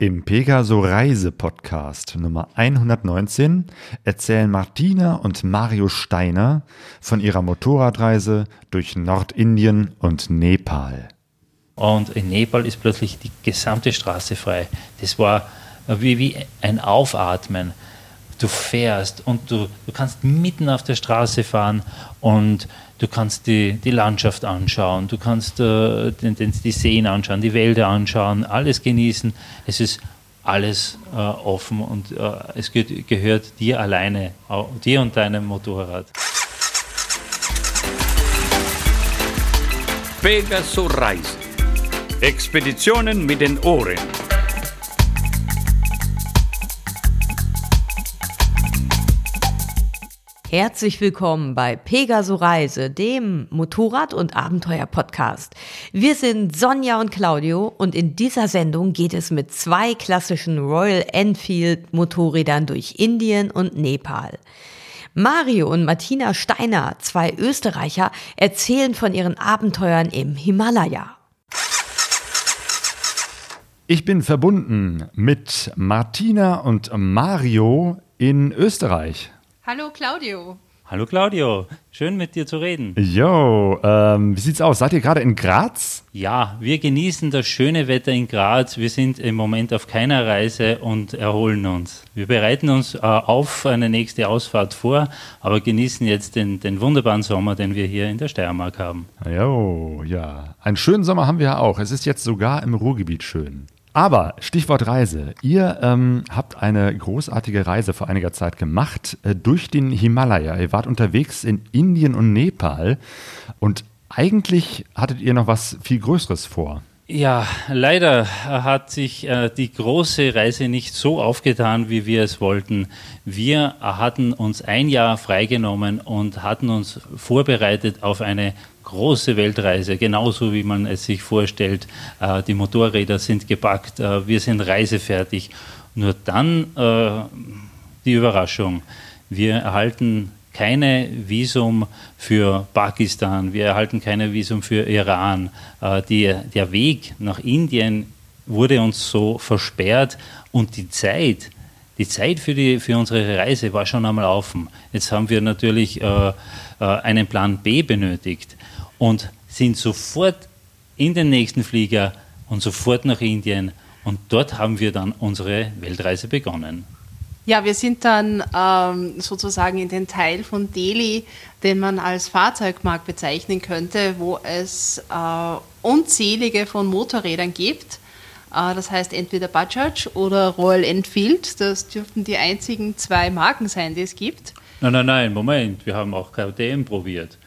Im Pegaso Reise Podcast Nummer 119 erzählen Martina und Mario Steiner von ihrer Motorradreise durch Nordindien und Nepal. Und in Nepal ist plötzlich die gesamte Straße frei. Das war wie, wie ein Aufatmen. Du fährst und du, du kannst mitten auf der Straße fahren und du kannst die, die Landschaft anschauen, du kannst äh, den, den, die Seen anschauen, die Wälder anschauen, alles genießen. Es ist alles äh, offen und äh, es ge gehört dir alleine, dir und deinem Motorrad. Pegaso Reisen. Expeditionen mit den Ohren. Herzlich willkommen bei Pegaso Reise, dem Motorrad- und Abenteuer-Podcast. Wir sind Sonja und Claudio und in dieser Sendung geht es mit zwei klassischen Royal Enfield Motorrädern durch Indien und Nepal. Mario und Martina Steiner, zwei Österreicher, erzählen von ihren Abenteuern im Himalaya. Ich bin verbunden mit Martina und Mario in Österreich. Hallo Claudio. Hallo Claudio, schön mit dir zu reden. Jo, ähm, wie sieht's aus? Seid ihr gerade in Graz? Ja, wir genießen das schöne Wetter in Graz. Wir sind im Moment auf keiner Reise und erholen uns. Wir bereiten uns äh, auf eine nächste Ausfahrt vor, aber genießen jetzt den, den wunderbaren Sommer, den wir hier in der Steiermark haben. Jo, ja. Einen schönen Sommer haben wir ja auch. Es ist jetzt sogar im Ruhrgebiet schön. Aber Stichwort Reise. Ihr ähm, habt eine großartige Reise vor einiger Zeit gemacht äh, durch den Himalaya. Ihr wart unterwegs in Indien und Nepal und eigentlich hattet ihr noch was viel Größeres vor. Ja, leider hat sich äh, die große Reise nicht so aufgetan, wie wir es wollten. Wir hatten uns ein Jahr freigenommen und hatten uns vorbereitet auf eine große Weltreise, genauso wie man es sich vorstellt. Äh, die Motorräder sind gepackt, äh, wir sind reisefertig. Nur dann äh, die Überraschung. Wir erhalten keine Visum für Pakistan, wir erhalten keine Visum für Iran. Die, der Weg nach Indien wurde uns so versperrt und die Zeit, die Zeit für, die, für unsere Reise war schon einmal offen. Jetzt haben wir natürlich äh, einen Plan B benötigt und sind sofort in den nächsten Flieger und sofort nach Indien. Und dort haben wir dann unsere Weltreise begonnen. Ja, wir sind dann ähm, sozusagen in den Teil von Delhi, den man als Fahrzeugmarkt bezeichnen könnte, wo es äh, unzählige von Motorrädern gibt. Äh, das heißt entweder Bajaj oder Royal Enfield. Das dürften die einzigen zwei Marken sein, die es gibt. Nein, nein, nein, Moment. Wir haben auch KTM probiert.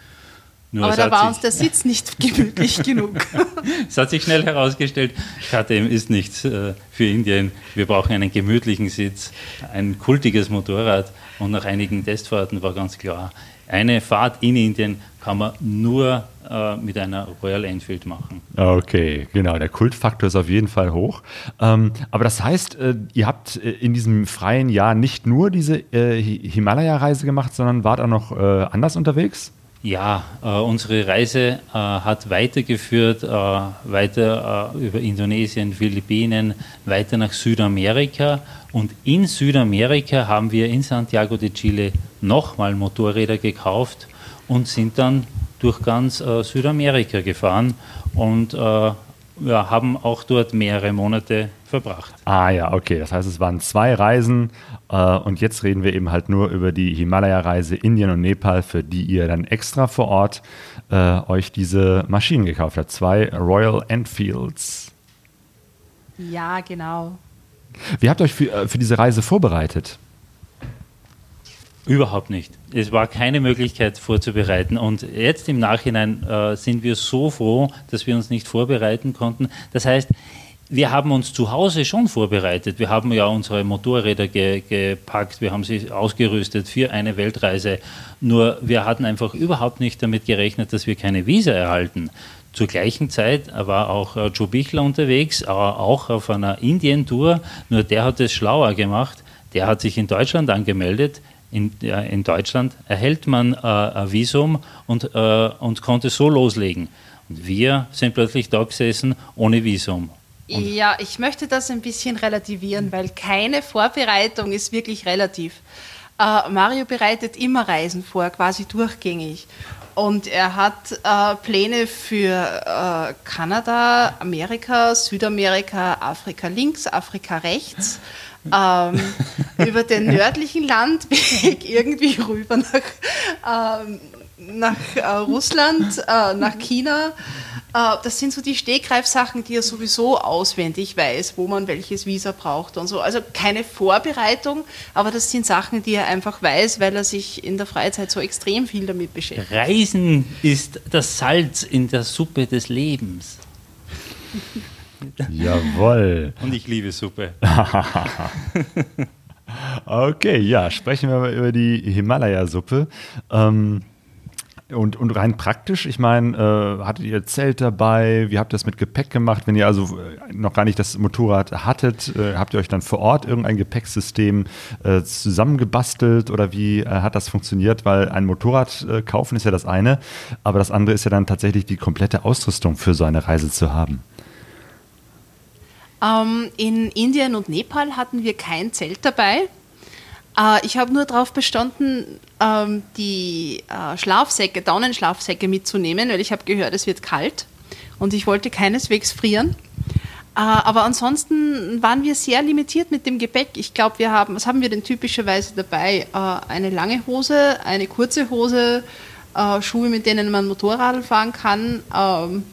Nur Aber da war uns der Sitz nicht gemütlich genug. es hat sich schnell herausgestellt, KTM ist nichts äh, für Indien. Wir brauchen einen gemütlichen Sitz, ein kultiges Motorrad. Und nach einigen Testfahrten war ganz klar, eine Fahrt in Indien kann man nur äh, mit einer Royal Enfield machen. Okay, genau. Der Kultfaktor ist auf jeden Fall hoch. Ähm, aber das heißt, äh, ihr habt äh, in diesem freien Jahr nicht nur diese äh, Himalaya-Reise gemacht, sondern wart auch noch äh, anders unterwegs? Ja, äh, unsere Reise äh, hat weitergeführt, äh, weiter äh, über Indonesien, Philippinen, weiter nach Südamerika. Und in Südamerika haben wir in Santiago de Chile nochmal Motorräder gekauft und sind dann durch ganz äh, Südamerika gefahren und äh, ja, haben auch dort mehrere Monate verbracht. Ah ja, okay. Das heißt, es waren zwei Reisen äh, und jetzt reden wir eben halt nur über die Himalaya-Reise Indien und Nepal, für die ihr dann extra vor Ort äh, euch diese Maschinen gekauft habt. Zwei Royal Enfields. Ja, genau. Wie habt ihr euch für, äh, für diese Reise vorbereitet? Überhaupt nicht. Es war keine Möglichkeit vorzubereiten. Und jetzt im Nachhinein äh, sind wir so froh, dass wir uns nicht vorbereiten konnten. Das heißt, wir haben uns zu Hause schon vorbereitet. Wir haben ja unsere Motorräder ge gepackt, wir haben sie ausgerüstet für eine Weltreise. Nur wir hatten einfach überhaupt nicht damit gerechnet, dass wir keine Visa erhalten. Zur gleichen Zeit war auch äh, Joe Bichler unterwegs, auch auf einer Indien-Tour. Nur der hat es schlauer gemacht. Der hat sich in Deutschland angemeldet, in, ja, in Deutschland erhält man äh, ein Visum und, äh, und konnte so loslegen. Und wir sind plötzlich da gesessen ohne Visum. ja, ich möchte das ein bisschen relativieren, weil keine Vorbereitung ist wirklich relativ. Äh, Mario bereitet immer Reisen vor, quasi durchgängig. Und er hat äh, Pläne für äh, Kanada, Amerika, Südamerika, Afrika links, Afrika rechts. Ähm, über den nördlichen Landweg irgendwie rüber nach, ähm, nach äh, Russland, äh, nach China. Äh, das sind so die Stegreifsachen, die er sowieso auswendig weiß, wo man welches Visa braucht und so. Also keine Vorbereitung, aber das sind Sachen, die er einfach weiß, weil er sich in der Freizeit so extrem viel damit beschäftigt. Reisen ist das Salz in der Suppe des Lebens. Jawoll. Und ich liebe Suppe. okay, ja, sprechen wir mal über die Himalaya-Suppe. Ähm, und, und rein praktisch, ich meine, äh, hattet ihr Zelt dabei? Wie habt ihr das mit Gepäck gemacht? Wenn ihr also äh, noch gar nicht das Motorrad hattet, äh, habt ihr euch dann vor Ort irgendein Gepäcksystem äh, zusammengebastelt oder wie äh, hat das funktioniert? Weil ein Motorrad äh, kaufen ist ja das eine, aber das andere ist ja dann tatsächlich die komplette Ausrüstung für so eine Reise zu haben. Ähm, in Indien und Nepal hatten wir kein Zelt dabei. Äh, ich habe nur darauf bestanden, ähm, die äh, Schlafsäcke, Daunenschlafsäcke mitzunehmen, weil ich habe gehört, es wird kalt und ich wollte keineswegs frieren. Äh, aber ansonsten waren wir sehr limitiert mit dem Gepäck. Ich glaube, wir haben, was haben wir denn typischerweise dabei? Äh, eine lange Hose, eine kurze Hose, äh, Schuhe, mit denen man Motorrad fahren kann, ähm,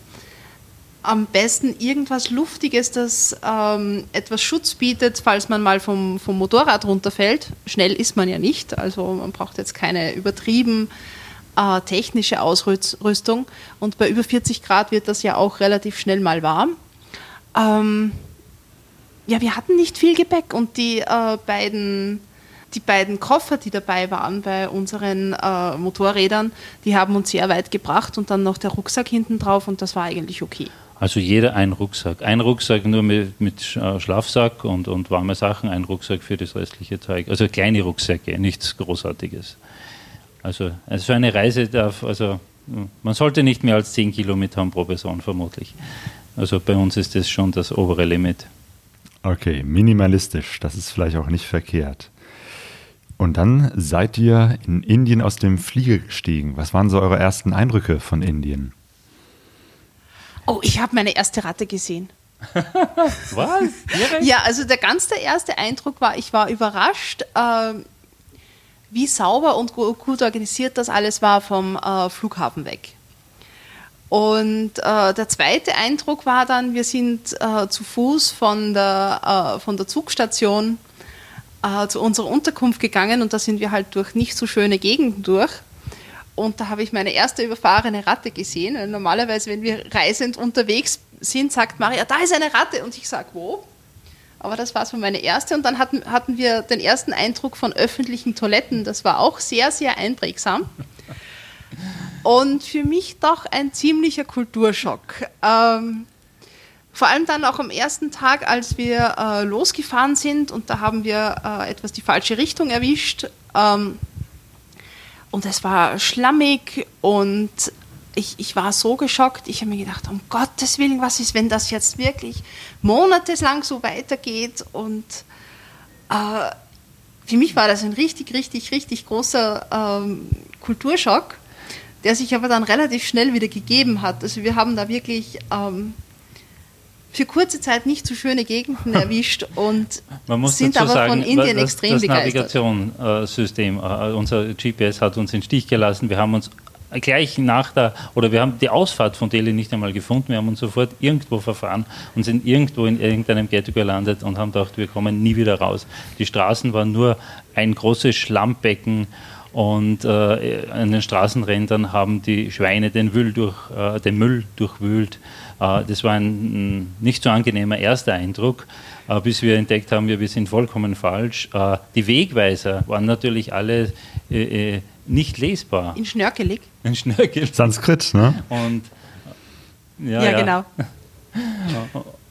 am besten irgendwas Luftiges, das ähm, etwas Schutz bietet, falls man mal vom, vom Motorrad runterfällt. Schnell ist man ja nicht, also man braucht jetzt keine übertrieben äh, technische Ausrüstung. Und bei über 40 Grad wird das ja auch relativ schnell mal warm. Ähm, ja, wir hatten nicht viel Gepäck und die äh, beiden die beiden Koffer, die dabei waren bei unseren äh, Motorrädern, die haben uns sehr weit gebracht und dann noch der Rucksack hinten drauf und das war eigentlich okay. Also jeder ein Rucksack. Ein Rucksack nur mit, mit äh, Schlafsack und, und warme Sachen, ein Rucksack für das restliche Zeug. Also kleine Rucksäcke, nichts Großartiges. Also, also eine Reise darf, also man sollte nicht mehr als 10 Kilometer haben pro Person, vermutlich. Also bei uns ist das schon das obere Limit. Okay, minimalistisch, das ist vielleicht auch nicht verkehrt. Und dann seid ihr in Indien aus dem Flieger gestiegen. Was waren so eure ersten Eindrücke von Indien? Oh, ich habe meine erste Ratte gesehen. Was? Ja, also der ganz der erste Eindruck war, ich war überrascht, äh, wie sauber und gut organisiert das alles war vom äh, Flughafen weg. Und äh, der zweite Eindruck war dann, wir sind äh, zu Fuß von der, äh, von der Zugstation äh, zu unserer Unterkunft gegangen und da sind wir halt durch nicht so schöne Gegenden durch. Und da habe ich meine erste überfahrene Ratte gesehen. Normalerweise, wenn wir reisend unterwegs sind, sagt Maria, da ist eine Ratte. Und ich sage, wo? Aber das war so meine erste. Und dann hatten, hatten wir den ersten Eindruck von öffentlichen Toiletten. Das war auch sehr, sehr einprägsam. Und für mich doch ein ziemlicher Kulturschock. Ähm, vor allem dann auch am ersten Tag, als wir äh, losgefahren sind und da haben wir äh, etwas die falsche Richtung erwischt. Ähm, und es war schlammig und ich, ich war so geschockt. Ich habe mir gedacht, um Gottes Willen, was ist, wenn das jetzt wirklich monatelang so weitergeht? Und äh, für mich war das ein richtig, richtig, richtig großer ähm, Kulturschock, der sich aber dann relativ schnell wieder gegeben hat. Also wir haben da wirklich ähm, für kurze Zeit nicht so schöne Gegenden erwischt und sind aber sagen, von Indien das, extrem das begeistert. Das Navigationssystem, äh, unser GPS hat uns in den Stich gelassen. Wir haben uns gleich nach der, oder wir haben die Ausfahrt von Delhi nicht einmal gefunden. Wir haben uns sofort irgendwo verfahren und sind irgendwo in irgendeinem Ghetto gelandet und haben gedacht, wir kommen nie wieder raus. Die Straßen waren nur ein großes Schlammbecken und äh, an den Straßenrändern haben die Schweine den, Müll, durch, äh, den Müll durchwühlt. Äh, das war ein nicht so angenehmer erster Eindruck, äh, bis wir entdeckt haben, wir sind vollkommen falsch. Äh, die Wegweiser waren natürlich alle nicht lesbar. In Schnörkelig? In Schnörkelig. Sanskrit, ne? Und, ja, ja, ja. genau.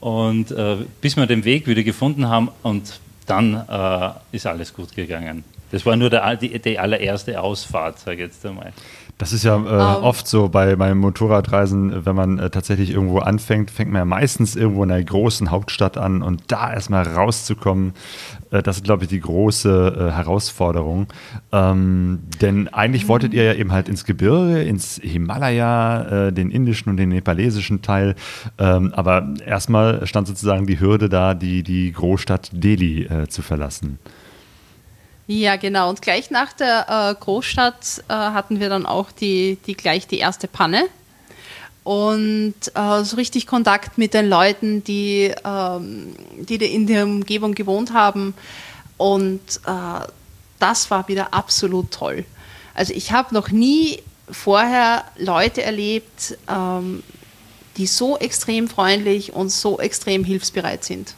Und äh, bis wir den Weg wieder gefunden haben und dann äh, ist alles gut gegangen. Das war nur der, die, die allererste Ausfahrt, sage ich jetzt einmal. Das ist ja äh, um, ähm. oft so bei meinen Motorradreisen, wenn man äh, tatsächlich irgendwo anfängt, fängt man ja meistens irgendwo in einer großen Hauptstadt an und da erstmal rauszukommen, äh, das ist, glaube ich, die große äh, Herausforderung. Ähm, denn eigentlich wolltet ihr ja eben halt ins Gebirge, ins Himalaya, äh, den indischen und den nepalesischen Teil. Ähm, aber erstmal stand sozusagen die Hürde da, die, die Großstadt Delhi äh, zu verlassen. Ja, genau. Und gleich nach der äh, Großstadt äh, hatten wir dann auch die, die gleich die erste Panne. Und äh, so richtig Kontakt mit den Leuten, die, ähm, die in der Umgebung gewohnt haben. Und äh, das war wieder absolut toll. Also ich habe noch nie vorher Leute erlebt, ähm, die so extrem freundlich und so extrem hilfsbereit sind.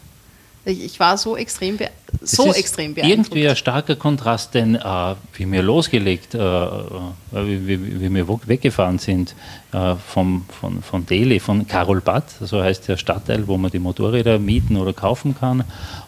Ich, war so extrem, so ist extrem beeindruckt. Irgendwie ein starker Kontrast, denn äh, wie wir losgelegt, äh, äh wie, wie, wie, wir weggefahren sind äh, vom, von, von Delhi, von Karolbad, so heißt der Stadtteil, wo man die Motorräder mieten oder kaufen kann.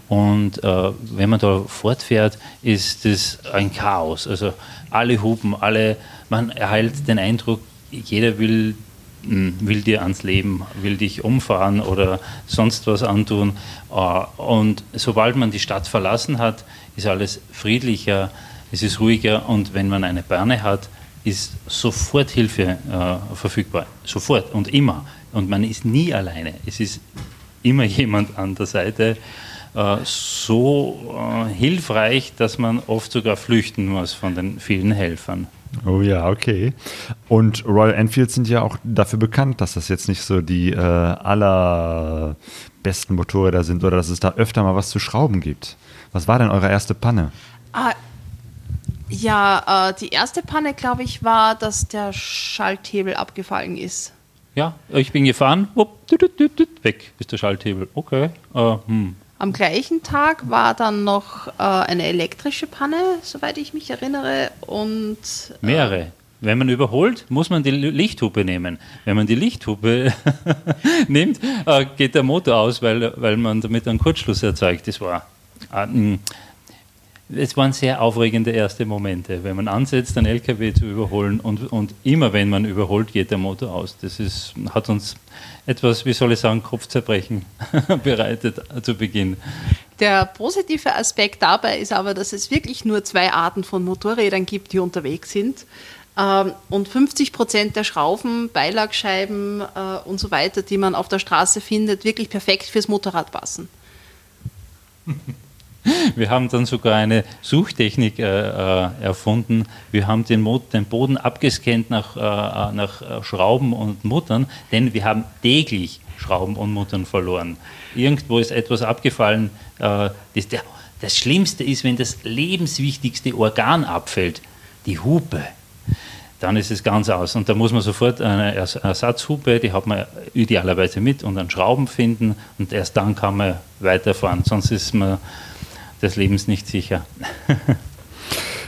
Und äh, wenn man da fortfährt, ist das ein Chaos. Also alle hupen, alle, man erhält den Eindruck, jeder will will dir ans Leben, will dich umfahren oder sonst was antun. Äh, und sobald man die Stadt verlassen hat, ist alles friedlicher, es ist ruhiger und wenn man eine Birne hat, ist sofort Hilfe äh, verfügbar. Sofort und immer. Und man ist nie alleine. Es ist immer jemand an der Seite. Äh, so hilfreich, dass man oft sogar flüchten muss von den vielen Helfern. Oh ja, okay. Und Royal Enfield sind ja auch dafür bekannt, dass das jetzt nicht so die äh, allerbesten Motorräder sind oder dass es da öfter mal was zu schrauben gibt. Was war denn eure erste Panne? Ah, ja, äh, die erste Panne, glaube ich, war, dass der Schalthebel abgefallen ist. Ja, ich bin gefahren, wupp, weg ist der Schalthebel. Okay. Äh, hm. Am gleichen Tag war dann noch äh, eine elektrische Panne, soweit ich mich erinnere. Und, äh, Mehrere. Wenn man überholt, muss man die Lichthupe nehmen. Wenn man die Lichthupe nimmt, äh, geht der Motor aus, weil, weil man damit einen Kurzschluss erzeugt. Das war äh, es waren sehr aufregende erste Momente, wenn man ansetzt, einen LKW zu überholen und, und immer wenn man überholt, geht der Motor aus. Das ist, hat uns etwas, wie soll ich sagen, Kopfzerbrechen bereitet zu Beginn. Der positive Aspekt dabei ist aber, dass es wirklich nur zwei Arten von Motorrädern gibt, die unterwegs sind. Ähm, und 50 Prozent der Schrauben, Beilagscheiben äh, und so weiter, die man auf der Straße findet, wirklich perfekt fürs Motorrad passen. Wir haben dann sogar eine Suchtechnik äh, äh, erfunden. Wir haben den, Mot den Boden abgescannt nach, äh, nach Schrauben und Muttern, denn wir haben täglich Schrauben und Muttern verloren. Irgendwo ist etwas abgefallen. Äh, das, der, das Schlimmste ist, wenn das lebenswichtigste Organ abfällt, die Hupe dann ist es ganz aus. Und da muss man sofort eine Ersatzhupe, die hat man idealerweise mit und einen Schrauben finden und erst dann kann man weiterfahren. Sonst ist man des Lebens nicht sicher.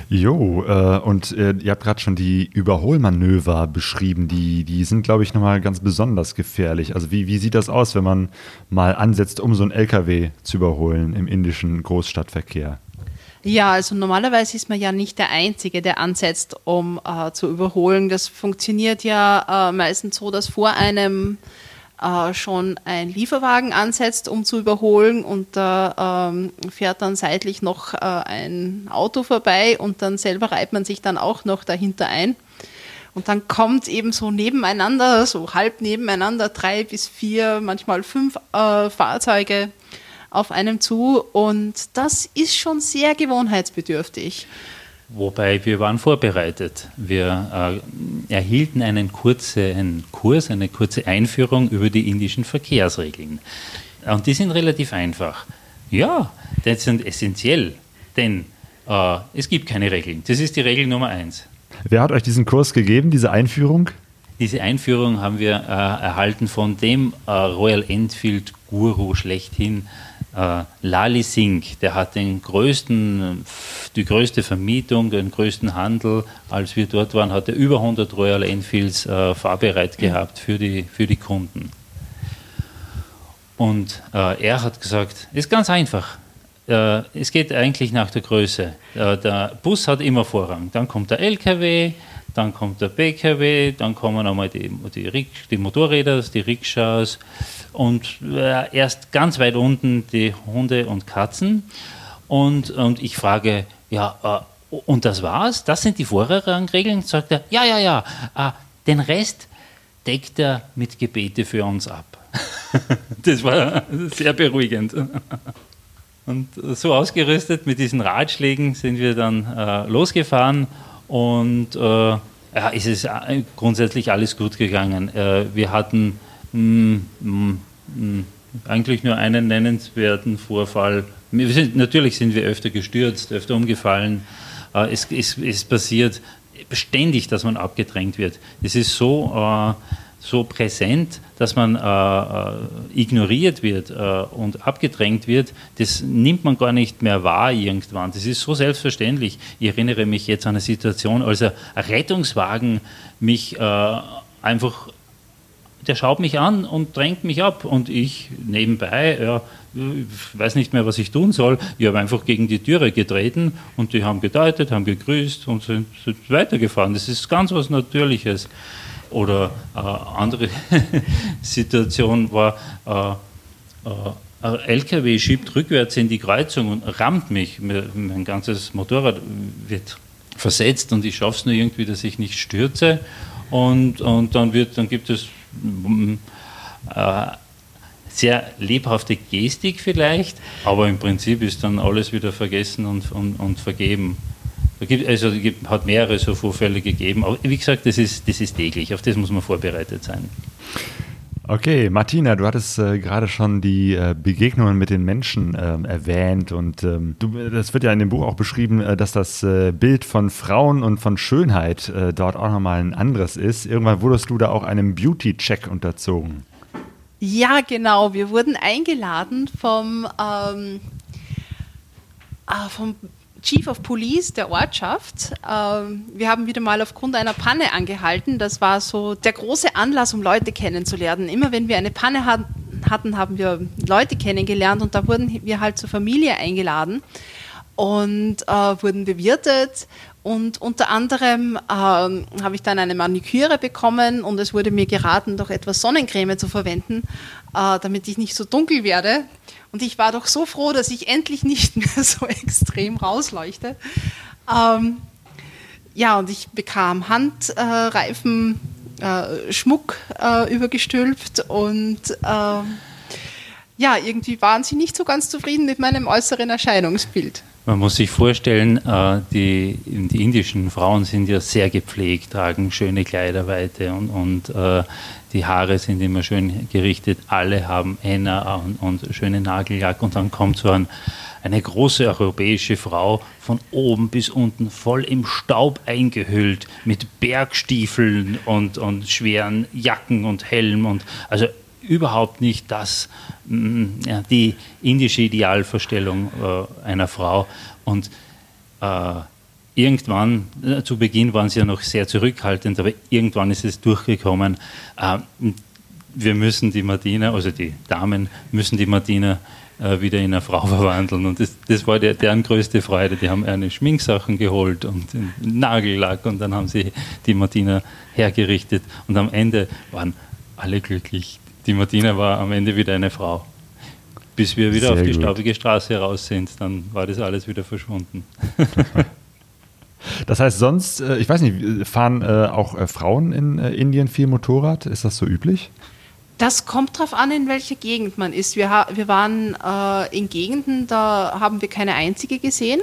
Jo, äh, und äh, ihr habt gerade schon die Überholmanöver beschrieben. Die, die sind, glaube ich, nochmal ganz besonders gefährlich. Also wie, wie sieht das aus, wenn man mal ansetzt, um so einen LKW zu überholen im indischen Großstadtverkehr? Ja, also normalerweise ist man ja nicht der Einzige, der ansetzt, um äh, zu überholen. Das funktioniert ja äh, meistens so, dass vor einem äh, schon ein Lieferwagen ansetzt, um zu überholen und da ähm, fährt dann seitlich noch äh, ein Auto vorbei und dann selber reibt man sich dann auch noch dahinter ein. Und dann kommt eben so nebeneinander, so halb nebeneinander, drei bis vier, manchmal fünf äh, Fahrzeuge auf einem zu und das ist schon sehr gewohnheitsbedürftig. Wobei wir waren vorbereitet. Wir äh, erhielten einen kurzen Kurs, eine kurze Einführung über die indischen Verkehrsregeln. Und die sind relativ einfach. Ja, die sind essentiell, denn äh, es gibt keine Regeln. Das ist die Regel Nummer eins. Wer hat euch diesen Kurs gegeben, diese Einführung? Diese Einführung haben wir äh, erhalten von dem äh, Royal Enfield Guru schlechthin, äh, Lali Singh, der hat den größten, die größte Vermietung, den größten Handel. Als wir dort waren, hat er über 100 Royal Enfields äh, fahrbereit gehabt für die, für die Kunden. Und äh, er hat gesagt, ist ganz einfach. Äh, es geht eigentlich nach der Größe. Äh, der Bus hat immer Vorrang. Dann kommt der LKW, dann kommt der PKW, dann kommen einmal die, die, die Motorräder, die Rikschas und äh, erst ganz weit unten die Hunde und Katzen. Und, und ich frage, ja, äh, und das war's? Das sind die Vorrangregeln? Sagt er, ja, ja, ja, äh, den Rest deckt er mit Gebete für uns ab. das war sehr beruhigend. Und so ausgerüstet mit diesen Ratschlägen sind wir dann äh, losgefahren und äh, ja, es ist äh, grundsätzlich alles gut gegangen. Äh, wir hatten mh, mh, mh, eigentlich nur einen nennenswerten Vorfall. Sind, natürlich sind wir öfter gestürzt, öfter umgefallen. Äh, es, es, es passiert ständig, dass man abgedrängt wird. Es ist so äh, so präsent, dass man äh, äh, ignoriert wird äh, und abgedrängt wird, das nimmt man gar nicht mehr wahr irgendwann. Das ist so selbstverständlich. Ich erinnere mich jetzt an eine Situation, als ein Rettungswagen mich äh, einfach, der schaut mich an und drängt mich ab und ich nebenbei, ja, ich weiß nicht mehr, was ich tun soll. Ich habe einfach gegen die Türe getreten und die haben gedeutet, haben gegrüßt und sind, sind weitergefahren. Das ist ganz was Natürliches. Oder äh, andere Situation war, äh, äh, ein LKW schiebt rückwärts in die Kreuzung und rammt mich. Mein ganzes Motorrad wird versetzt und ich schaffe es nur irgendwie, dass ich nicht stürze. Und, und dann, wird, dann gibt es äh, sehr lebhafte Gestik vielleicht, aber im Prinzip ist dann alles wieder vergessen und, und, und vergeben. Also es hat mehrere so Vorfälle gegeben. Aber wie gesagt, das ist, das ist täglich. Auf das muss man vorbereitet sein. Okay, Martina, du hattest äh, gerade schon die äh, Begegnungen mit den Menschen ähm, erwähnt und ähm, du, das wird ja in dem Buch auch beschrieben, äh, dass das äh, Bild von Frauen und von Schönheit äh, dort auch nochmal ein anderes ist. Irgendwann wurdest du da auch einem Beauty-Check unterzogen. Ja, genau. Wir wurden eingeladen vom, ähm, äh, vom Chief of Police der Ortschaft. Ähm, wir haben wieder mal aufgrund einer Panne angehalten. Das war so der große Anlass, um Leute kennenzulernen. Immer wenn wir eine Panne hatten, haben wir Leute kennengelernt und da wurden wir halt zur Familie eingeladen und äh, wurden bewirtet. Und unter anderem äh, habe ich dann eine Maniküre bekommen und es wurde mir geraten, doch etwas Sonnencreme zu verwenden, äh, damit ich nicht so dunkel werde. Und ich war doch so froh, dass ich endlich nicht mehr so extrem rausleuchte. Ähm, ja, und ich bekam Handreifen, äh, Schmuck äh, übergestülpt und äh, ja, irgendwie waren sie nicht so ganz zufrieden mit meinem äußeren Erscheinungsbild. Man muss sich vorstellen, äh, die, die, indischen Frauen sind ja sehr gepflegt, tragen schöne Kleiderweite und, und äh, die Haare sind immer schön gerichtet, alle haben Henna und, und schöne Nagellack und dann kommt so ein, eine große europäische Frau von oben bis unten voll im Staub eingehüllt mit Bergstiefeln und, und schweren Jacken und Helm und also überhaupt nicht das, mm, ja, die indische Idealvorstellung äh, einer Frau. Und äh, irgendwann, äh, zu Beginn waren sie ja noch sehr zurückhaltend, aber irgendwann ist es durchgekommen. Äh, wir müssen die Martina, also die Damen müssen die Martina äh, wieder in eine Frau verwandeln. Und das, das war der, deren größte Freude. Die haben eine Schminksachen geholt und Nagellack und dann haben sie die Martina hergerichtet. Und am Ende waren alle glücklich. Die Martina war am Ende wieder eine Frau. Bis wir wieder Sehr auf die gut. staubige Straße raus sind, dann war das alles wieder verschwunden. Das heißt, sonst, äh, ich weiß nicht, fahren äh, auch äh, Frauen in Indien viel Motorrad? Ist das so üblich? Das kommt darauf an, in welcher Gegend man ist. Wir, wir waren äh, in Gegenden, da haben wir keine einzige gesehen.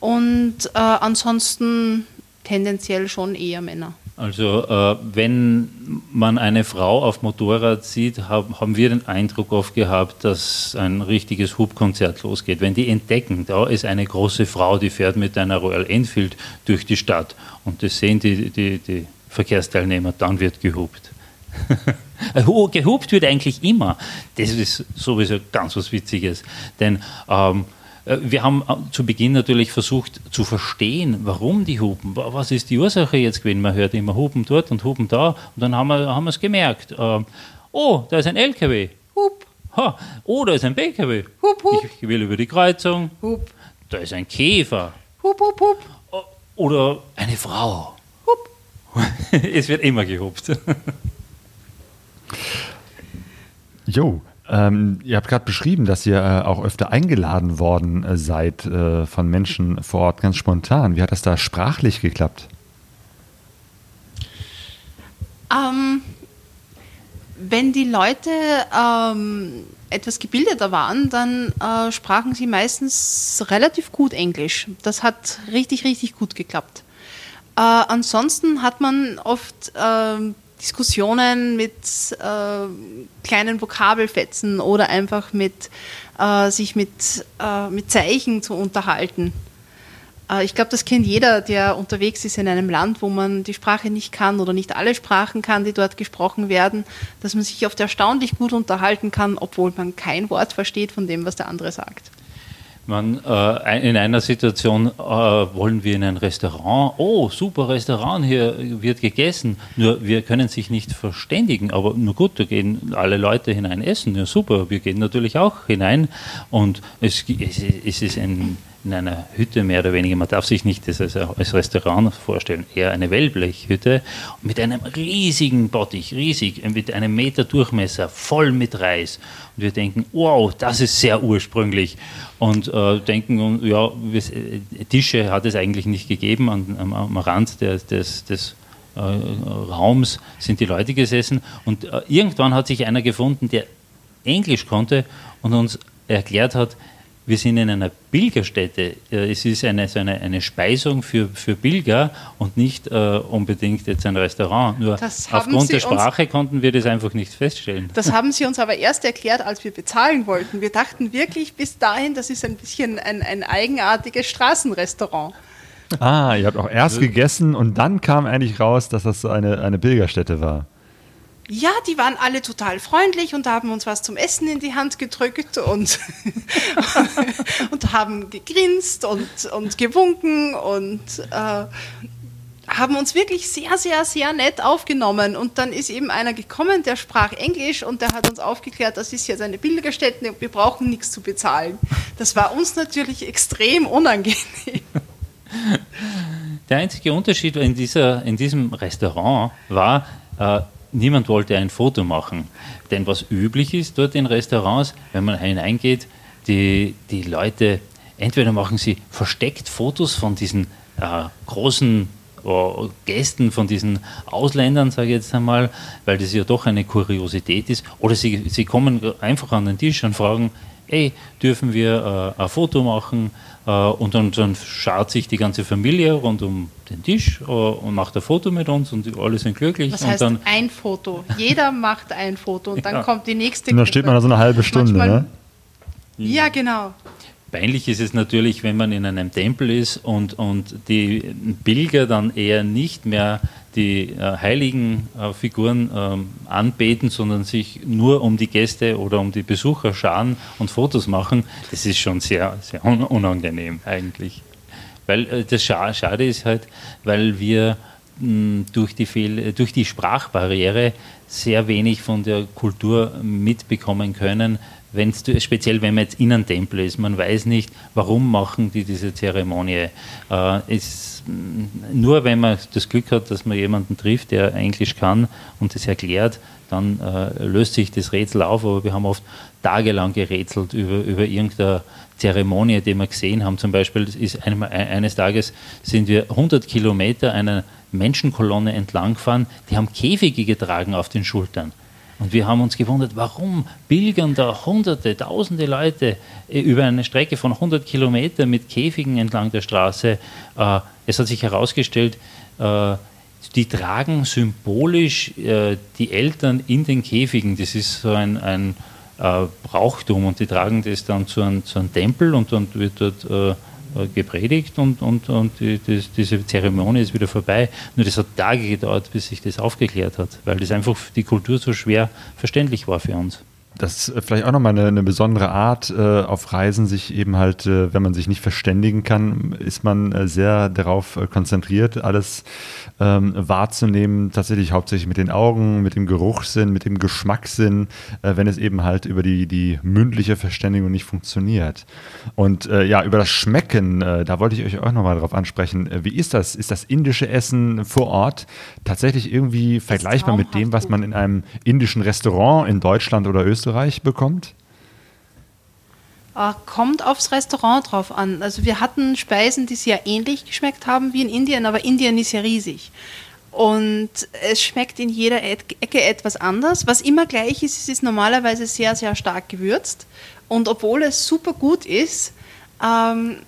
Und äh, ansonsten tendenziell schon eher Männer. Also äh, wenn man eine Frau auf Motorrad sieht, hab, haben wir den Eindruck oft gehabt, dass ein richtiges Hubkonzert losgeht. Wenn die entdecken, da ist eine große Frau, die fährt mit einer Royal Enfield durch die Stadt und das sehen die, die, die Verkehrsteilnehmer, dann wird gehupt. gehupt wird eigentlich immer. Das ist sowieso ganz was Witziges. Denn ähm, äh, wir haben äh, zu Beginn natürlich versucht zu verstehen, warum die hupen. Was ist die Ursache jetzt gewesen? Man hört immer Hupen dort und Hupen da. Und dann haben wir, haben wir es gemerkt. Ähm, oh, da ist ein LKW. Hup. Ha. Oh, da ist ein PKW. Hup, hup. Ich will über die Kreuzung. Hup. Da ist ein Käfer. Hup, hup, hup. Oder eine Frau. Hup. es wird immer gehobt. Jo, ähm, ihr habt gerade beschrieben, dass ihr äh, auch öfter eingeladen worden äh, seid äh, von Menschen vor Ort, ganz spontan. Wie hat das da sprachlich geklappt? Ähm, wenn die Leute ähm, etwas gebildeter waren, dann äh, sprachen sie meistens relativ gut Englisch. Das hat richtig, richtig gut geklappt. Äh, ansonsten hat man oft äh, Diskussionen mit äh, kleinen Vokabelfetzen oder einfach mit äh, sich mit, äh, mit Zeichen zu unterhalten. Äh, ich glaube, das kennt jeder, der unterwegs ist in einem Land, wo man die Sprache nicht kann oder nicht alle Sprachen kann, die dort gesprochen werden, dass man sich oft erstaunlich gut unterhalten kann, obwohl man kein Wort versteht von dem, was der andere sagt. Man, äh, in einer Situation äh, wollen wir in ein Restaurant. Oh, super Restaurant, hier wird gegessen. Nur wir können sich nicht verständigen. Aber nur gut, da gehen alle Leute hinein essen. Ja, super, wir gehen natürlich auch hinein. Und es, es, es ist ein in einer Hütte mehr oder weniger. Man darf sich nicht das als, als Restaurant vorstellen, eher eine Wellblechhütte mit einem riesigen Bottich, riesig, mit einem Meter Durchmesser, voll mit Reis. Und wir denken, wow, das ist sehr ursprünglich. Und äh, denken, ja, Tische hat es eigentlich nicht gegeben. Am, am, am Rand des, des, des äh, Raums sind die Leute gesessen. Und äh, irgendwann hat sich einer gefunden, der Englisch konnte und uns erklärt hat, wir sind in einer Pilgerstätte. Es ist eine, so eine, eine Speisung für, für Pilger und nicht äh, unbedingt jetzt ein Restaurant. Nur aufgrund der Sprache konnten wir das einfach nicht feststellen. Das haben Sie uns aber erst erklärt, als wir bezahlen wollten. Wir dachten wirklich bis dahin, das ist ein bisschen ein, ein eigenartiges Straßenrestaurant. Ah, ihr habt auch erst gegessen und dann kam eigentlich raus, dass das so eine, eine Pilgerstätte war. Ja, die waren alle total freundlich und haben uns was zum Essen in die Hand gedrückt und, und haben gegrinst und, und gewunken und äh, haben uns wirklich sehr, sehr, sehr nett aufgenommen. Und dann ist eben einer gekommen, der sprach Englisch und der hat uns aufgeklärt, das ist jetzt eine Bilderstätte und wir brauchen nichts zu bezahlen. Das war uns natürlich extrem unangenehm. Der einzige Unterschied in, dieser, in diesem Restaurant war, äh, niemand wollte ein Foto machen. Denn was üblich ist dort in Restaurants, wenn man hineingeht, die, die Leute, entweder machen sie versteckt Fotos von diesen äh, großen äh, Gästen, von diesen Ausländern, sage ich jetzt einmal, weil das ja doch eine Kuriosität ist, oder sie, sie kommen einfach an den Tisch und fragen, hey, dürfen wir äh, ein Foto machen? Äh, und dann, dann, schaut sich die ganze Familie rund um den Tisch äh, und macht ein Foto mit uns und alle sind glücklich. Was heißt dann, ein Foto? Jeder macht ein Foto und dann ja. kommt die nächste Und dann steht man da so eine halbe Stunde, Manchmal, ne? Ja, genau. Peinlich ist es natürlich, wenn man in einem Tempel ist und, und die Pilger dann eher nicht mehr die äh, heiligen äh, Figuren ähm, anbeten, sondern sich nur um die Gäste oder um die Besucher scharen und Fotos machen. Das ist schon sehr, sehr unangenehm eigentlich. Weil äh, das Schade ist halt, weil wir mh, durch, die Fehl durch die Sprachbarriere sehr wenig von der Kultur mitbekommen können, wenn's, speziell wenn man jetzt in einem Tempel ist, man weiß nicht, warum machen die diese Zeremonie. Äh, es, nur wenn man das Glück hat, dass man jemanden trifft, der Englisch kann und das erklärt, dann äh, löst sich das Rätsel auf, aber wir haben oft tagelang gerätselt über, über irgendeine Zeremonie, die wir gesehen haben. Zum Beispiel ist einmal, eines Tages sind wir 100 Kilometer einer Menschenkolonne entlang gefahren, die haben Käfige getragen auf den Schultern. Und wir haben uns gewundert, warum pilgern da hunderte, tausende Leute äh, über eine Strecke von 100 Kilometern mit Käfigen entlang der Straße. Äh, es hat sich herausgestellt, äh, die tragen symbolisch die Eltern in den Käfigen. Das ist so ein, ein Brauchtum und die tragen das dann zu einem, zu einem Tempel und dann wird dort gepredigt und, und, und das, diese Zeremonie ist wieder vorbei. Nur das hat Tage gedauert, bis sich das aufgeklärt hat, weil das einfach die Kultur so schwer verständlich war für uns. Das ist vielleicht auch nochmal eine, eine besondere Art äh, auf Reisen, sich eben halt, äh, wenn man sich nicht verständigen kann, ist man äh, sehr darauf äh, konzentriert, alles ähm, wahrzunehmen, tatsächlich hauptsächlich mit den Augen, mit dem Geruchssinn, mit dem Geschmackssinn, äh, wenn es eben halt über die, die mündliche Verständigung nicht funktioniert. Und äh, ja, über das Schmecken, da wollte ich euch auch nochmal drauf ansprechen. wie ist das? Ist das indische Essen vor Ort tatsächlich irgendwie vergleichbar mit dem, was man in einem indischen Restaurant in Deutschland oder Österreich Österreich bekommt? Äh, kommt aufs Restaurant drauf an. Also wir hatten Speisen, die sehr ähnlich geschmeckt haben wie in Indien, aber Indien ist ja riesig. Und es schmeckt in jeder Ecke etwas anders. Was immer gleich ist, es ist normalerweise sehr, sehr stark gewürzt. Und obwohl es super gut ist, ähm,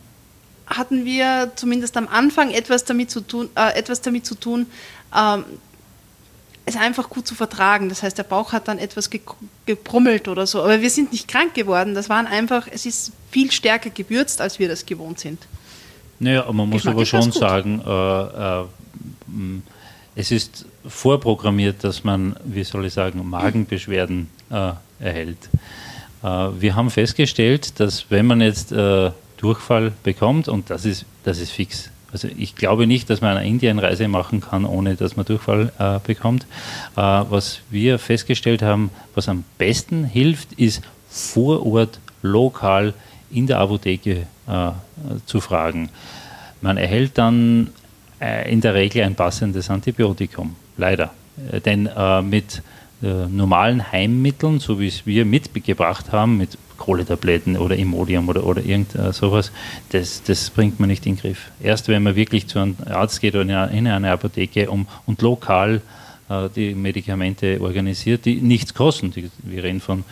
hatten wir zumindest am Anfang etwas damit zu tun, äh, etwas damit zu tun ähm, es einfach gut zu vertragen. Das heißt, der Bauch hat dann etwas gebrummelt oder so. Aber wir sind nicht krank geworden. Das waren einfach, es ist viel stärker gewürzt, als wir das gewohnt sind. Naja, aber man muss Geschmack aber schon sagen, äh, äh, es ist vorprogrammiert, dass man, wie soll ich sagen, Magenbeschwerden äh, erhält. Äh, wir haben festgestellt, dass wenn man jetzt äh, Durchfall bekommt, und das ist, das ist fix, also ich glaube nicht, dass man eine Indienreise machen kann, ohne dass man Durchfall äh, bekommt. Äh, was wir festgestellt haben, was am besten hilft, ist vor Ort lokal in der Apotheke äh, zu fragen. Man erhält dann äh, in der Regel ein passendes Antibiotikum, leider. Äh, denn äh, mit normalen Heimmitteln, so wie es wir mitgebracht haben, mit Kohletabletten oder Imodium oder, oder irgend äh, sowas, das, das bringt man nicht in den Griff. Erst wenn man wirklich zu einem Arzt geht oder in eine Apotheke um, und lokal äh, die Medikamente organisiert, die nichts kosten, die, wir reden von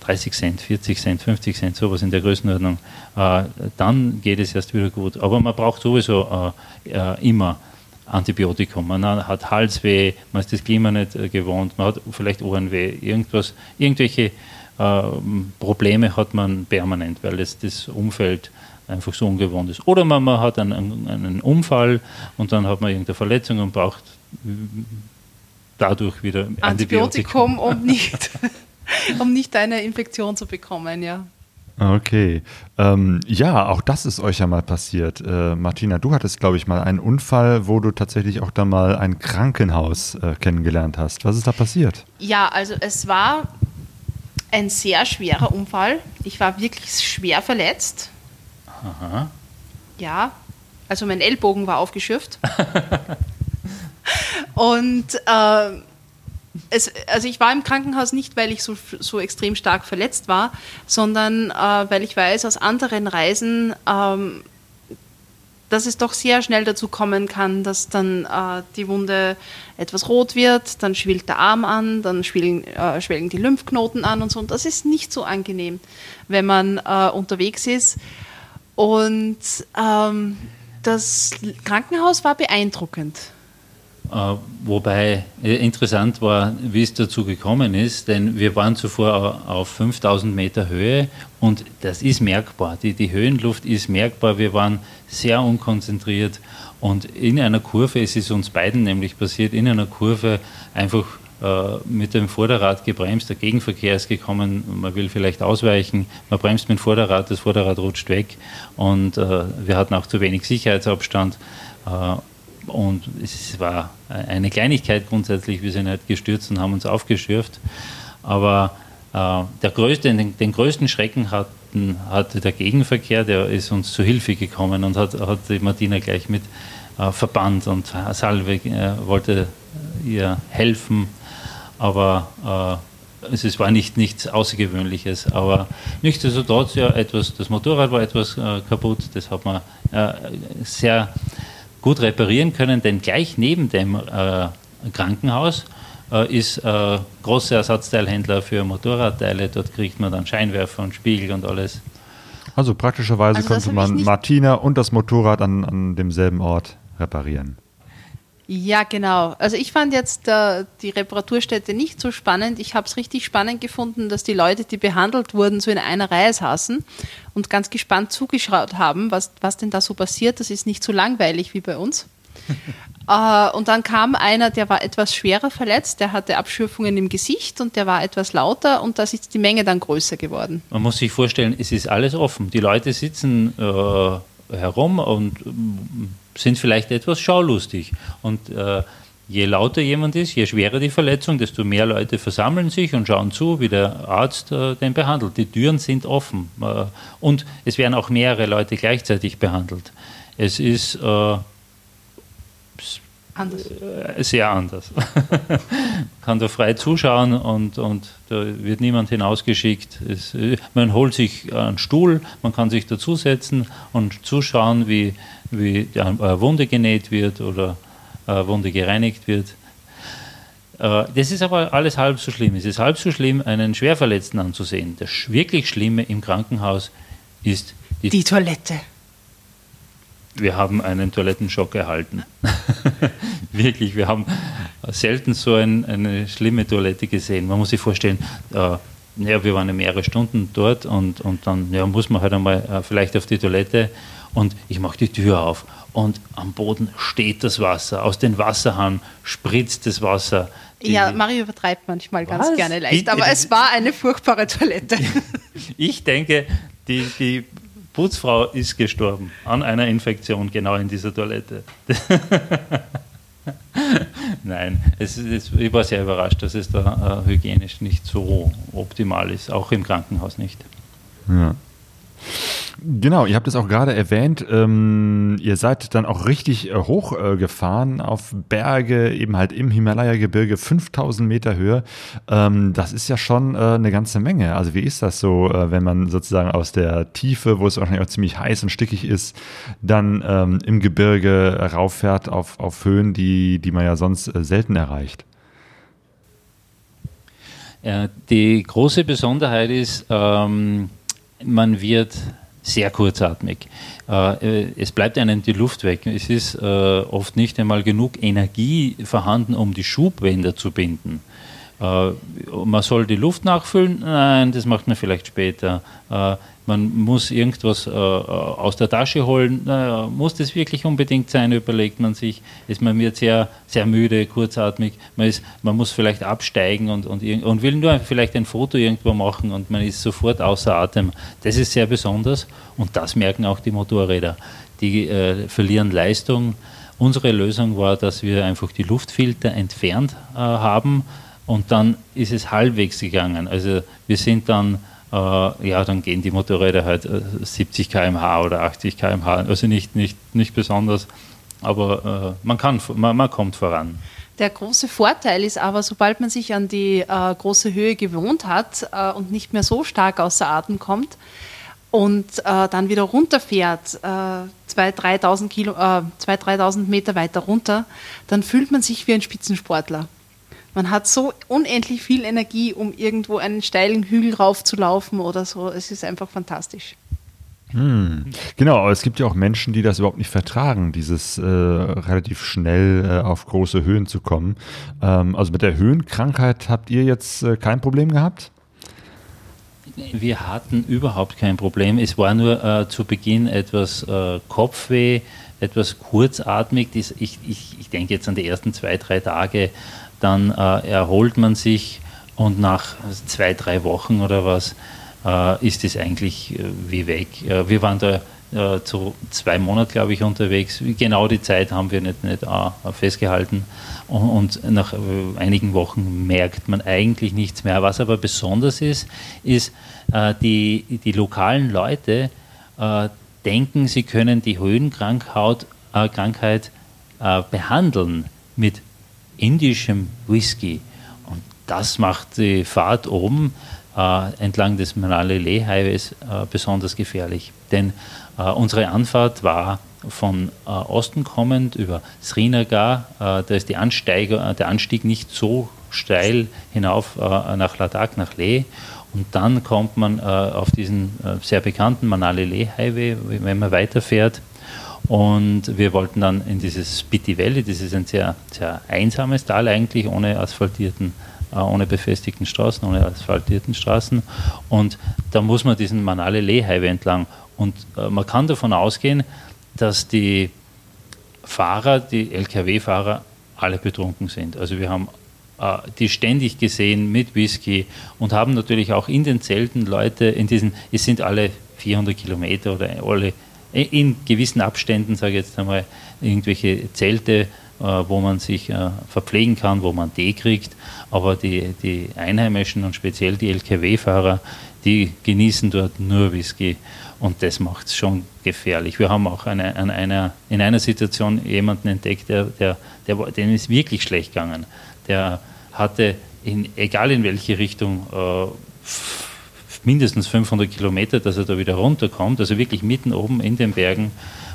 30 Cent, 40 Cent, 50 Cent, sowas in der Größenordnung, äh, dann geht es erst wieder gut. Aber man braucht sowieso äh, äh, immer Antibiotikum. Man hat Halsweh, man ist das Klima nicht äh, gewohnt, man hat vielleicht Ohrenweh, irgendwas, irgendwelche Probleme hat man permanent, weil es das Umfeld einfach so ungewohnt ist. Oder man, man hat einen, einen, Unfall und dann hat man irgendeine Verletzung und braucht dadurch wieder Antibiotikum, Antibiotikum um nicht, um nicht eine Infektion zu bekommen, ja. Okay. Ähm, ja, auch das ist euch ja mal passiert. Äh, Martina, du hattest, glaube ich, mal einen Unfall, wo du tatsächlich auch dann mal ein Krankenhaus äh, kennengelernt hast. Was ist da passiert? Ja, also es war ein sehr schwerer Unfall. Ich war wirklich schwer verletzt. Aha. Ja, also mein Ellbogen war aufgeschürft. Und äh, es, also ich war im Krankenhaus nicht, weil ich so, so extrem stark verletzt war, sondern äh, weil ich weiß aus anderen Reisen, ähm, dass es doch sehr schnell dazu kommen kann, dass dann äh, die Wunde etwas rot wird, dann schwillt der Arm an, dann schwillen, äh, schwellen die Lymphknoten an und so. Und das ist nicht so angenehm, wenn man äh, unterwegs ist. Und ähm, das Krankenhaus war beeindruckend. Äh, wobei äh, interessant war, wie es dazu gekommen ist, denn wir waren zuvor auf 5000 Meter Höhe und das ist merkbar. Die, die Höhenluft ist merkbar. Wir waren sehr unkonzentriert und in einer Kurve, es ist uns beiden nämlich passiert, in einer Kurve einfach äh, mit dem Vorderrad gebremst, der Gegenverkehr ist gekommen, man will vielleicht ausweichen, man bremst mit dem Vorderrad, das Vorderrad rutscht weg und äh, wir hatten auch zu wenig Sicherheitsabstand. Äh, und es war eine Kleinigkeit grundsätzlich, wir sind halt gestürzt und haben uns aufgeschürft. Aber äh, größte, den, den, größten Schrecken hatten, hatte der Gegenverkehr, der ist uns zu Hilfe gekommen und hat, hat die Martina gleich mit äh, verbannt und Salve äh, wollte ihr helfen. Aber äh, es war nicht nichts Außergewöhnliches. Aber nichtsdestotrotz, ja, etwas, das Motorrad war etwas äh, kaputt, das hat man äh, sehr gut reparieren können, denn gleich neben dem äh, Krankenhaus äh, ist äh, großer Ersatzteilhändler für Motorradteile. Dort kriegt man dann Scheinwerfer und Spiegel und alles. Also praktischerweise also konnte man Martina und das Motorrad an, an demselben Ort reparieren. Ja, genau. Also ich fand jetzt äh, die Reparaturstätte nicht so spannend. Ich habe es richtig spannend gefunden, dass die Leute, die behandelt wurden, so in einer Reihe saßen und ganz gespannt zugeschaut haben, was, was denn da so passiert. Das ist nicht so langweilig wie bei uns. Äh, und dann kam einer, der war etwas schwerer verletzt, der hatte Abschürfungen im Gesicht und der war etwas lauter und da ist die Menge dann größer geworden. Man muss sich vorstellen, es ist alles offen. Die Leute sitzen äh, herum und äh, sind vielleicht etwas schaulustig. Und äh, je lauter jemand ist, je schwerer die Verletzung, desto mehr Leute versammeln sich und schauen zu, wie der Arzt äh, den behandelt. Die Türen sind offen äh, und es werden auch mehrere Leute gleichzeitig behandelt. Es ist äh, anders. Äh, sehr anders. man kann da frei zuschauen und, und da wird niemand hinausgeschickt. Es, man holt sich einen Stuhl, man kann sich dazusetzen und zuschauen, wie, wie eine Wunde genäht wird oder eine Wunde gereinigt wird. Äh, das ist aber alles halb so schlimm. Es ist halb so schlimm, einen Schwerverletzten anzusehen. Das wirklich Schlimme im Krankenhaus ist die, die Toilette wir haben einen Toilettenschock erhalten. Wirklich, wir haben selten so ein, eine schlimme Toilette gesehen. Man muss sich vorstellen, äh, ja, wir waren ja mehrere Stunden dort und, und dann ja, muss man halt einmal äh, vielleicht auf die Toilette und ich mache die Tür auf und am Boden steht das Wasser. Aus den Wasserhahn spritzt das Wasser. ja, Mario übertreibt manchmal ganz Was? gerne leicht, aber es war eine furchtbare Toilette. ich denke, die, die Putzfrau ist gestorben an einer Infektion genau in dieser Toilette. Nein, es, es, ich war sehr überrascht, dass es da äh, hygienisch nicht so optimal ist, auch im Krankenhaus nicht. Ja. Genau, ihr habt es auch gerade erwähnt, ähm, ihr seid dann auch richtig äh, hochgefahren äh, auf Berge, eben halt im Himalaya-Gebirge, 5000 Meter Höhe. Ähm, das ist ja schon äh, eine ganze Menge. Also wie ist das so, äh, wenn man sozusagen aus der Tiefe, wo es wahrscheinlich auch ziemlich heiß und stickig ist, dann ähm, im Gebirge rauffährt auf, auf Höhen, die, die man ja sonst äh, selten erreicht? Die große Besonderheit ist, ähm, man wird sehr kurzatmig. Äh, es bleibt einem die Luft weg. Es ist äh, oft nicht einmal genug Energie vorhanden, um die Schubwände zu binden. Äh, man soll die Luft nachfüllen? Nein, das macht man vielleicht später man muss irgendwas äh, aus der Tasche holen. Naja, muss das wirklich unbedingt sein, überlegt man sich. Ist man wird sehr, sehr müde, kurzatmig. Man, ist, man muss vielleicht absteigen und, und, und will nur vielleicht ein Foto irgendwo machen und man ist sofort außer Atem. Das ist sehr besonders und das merken auch die Motorräder. Die äh, verlieren Leistung. Unsere Lösung war, dass wir einfach die Luftfilter entfernt äh, haben und dann ist es halbwegs gegangen. Also wir sind dann äh, ja, dann gehen die Motorräder halt 70 äh, km/h oder 80 km/h. Also nicht, nicht, nicht besonders, aber äh, man, kann, man, man kommt voran. Der große Vorteil ist aber, sobald man sich an die äh, große Höhe gewohnt hat äh, und nicht mehr so stark außer Atem kommt und äh, dann wieder runterfährt, äh, 2.000, 3.000 Meter weiter runter, dann fühlt man sich wie ein Spitzensportler. Man hat so unendlich viel Energie, um irgendwo einen steilen Hügel raufzulaufen oder so. Es ist einfach fantastisch. Hm. Genau, aber es gibt ja auch Menschen, die das überhaupt nicht vertragen, dieses äh, relativ schnell äh, auf große Höhen zu kommen. Ähm, also mit der Höhenkrankheit habt ihr jetzt äh, kein Problem gehabt? Wir hatten überhaupt kein Problem. Es war nur äh, zu Beginn etwas äh, Kopfweh, etwas kurzatmig. Ich, ich, ich denke jetzt an die ersten zwei, drei Tage dann äh, erholt man sich und nach zwei, drei Wochen oder was äh, ist es eigentlich äh, wie weg. Äh, wir waren da äh, zu zwei Monaten, glaube ich, unterwegs. Genau die Zeit haben wir nicht, nicht festgehalten. Und, und nach einigen Wochen merkt man eigentlich nichts mehr. Was aber besonders ist, ist, die, die lokalen Leute denken, sie können die Höhenkrankheit behandeln mit indischem Whisky. Und das macht die Fahrt oben äh, entlang des Manali Highways äh, besonders gefährlich. Denn äh, unsere Anfahrt war von äh, Osten kommend über Srinagar. Äh, da ist Ansteiger, äh, der Anstieg nicht so steil hinauf nach Ladakh, nach Leh. Und dann kommt man auf diesen sehr bekannten Manali Leh Highway, wenn man weiterfährt, und wir wollten dann in dieses Spiti Valley, das ist ein sehr, sehr einsames Tal eigentlich, ohne asphaltierten, äh, ohne befestigten Straßen, ohne asphaltierten Straßen. Und da muss man diesen Manale Leh Highway entlang. Und äh, man kann davon ausgehen, dass die Fahrer, die Lkw-Fahrer, alle betrunken sind. Also wir haben äh, die ständig gesehen mit Whisky und haben natürlich auch in den Zelten Leute in diesen, es sind alle 400 Kilometer oder alle in gewissen Abständen, sage ich jetzt einmal, irgendwelche Zelte, äh, wo man sich äh, verpflegen kann, wo man Tee kriegt. Aber die, die Einheimischen und speziell die Lkw-Fahrer, die genießen dort nur Whisky und das macht es schon gefährlich. Wir haben auch eine, an einer, in einer Situation jemanden entdeckt, der, der, der, dem ist wirklich schlecht gegangen. Der hatte, in, egal in welche Richtung, äh, mindestens 500 Kilometer, dass er da wieder runterkommt, also wirklich mitten oben in den Bergen.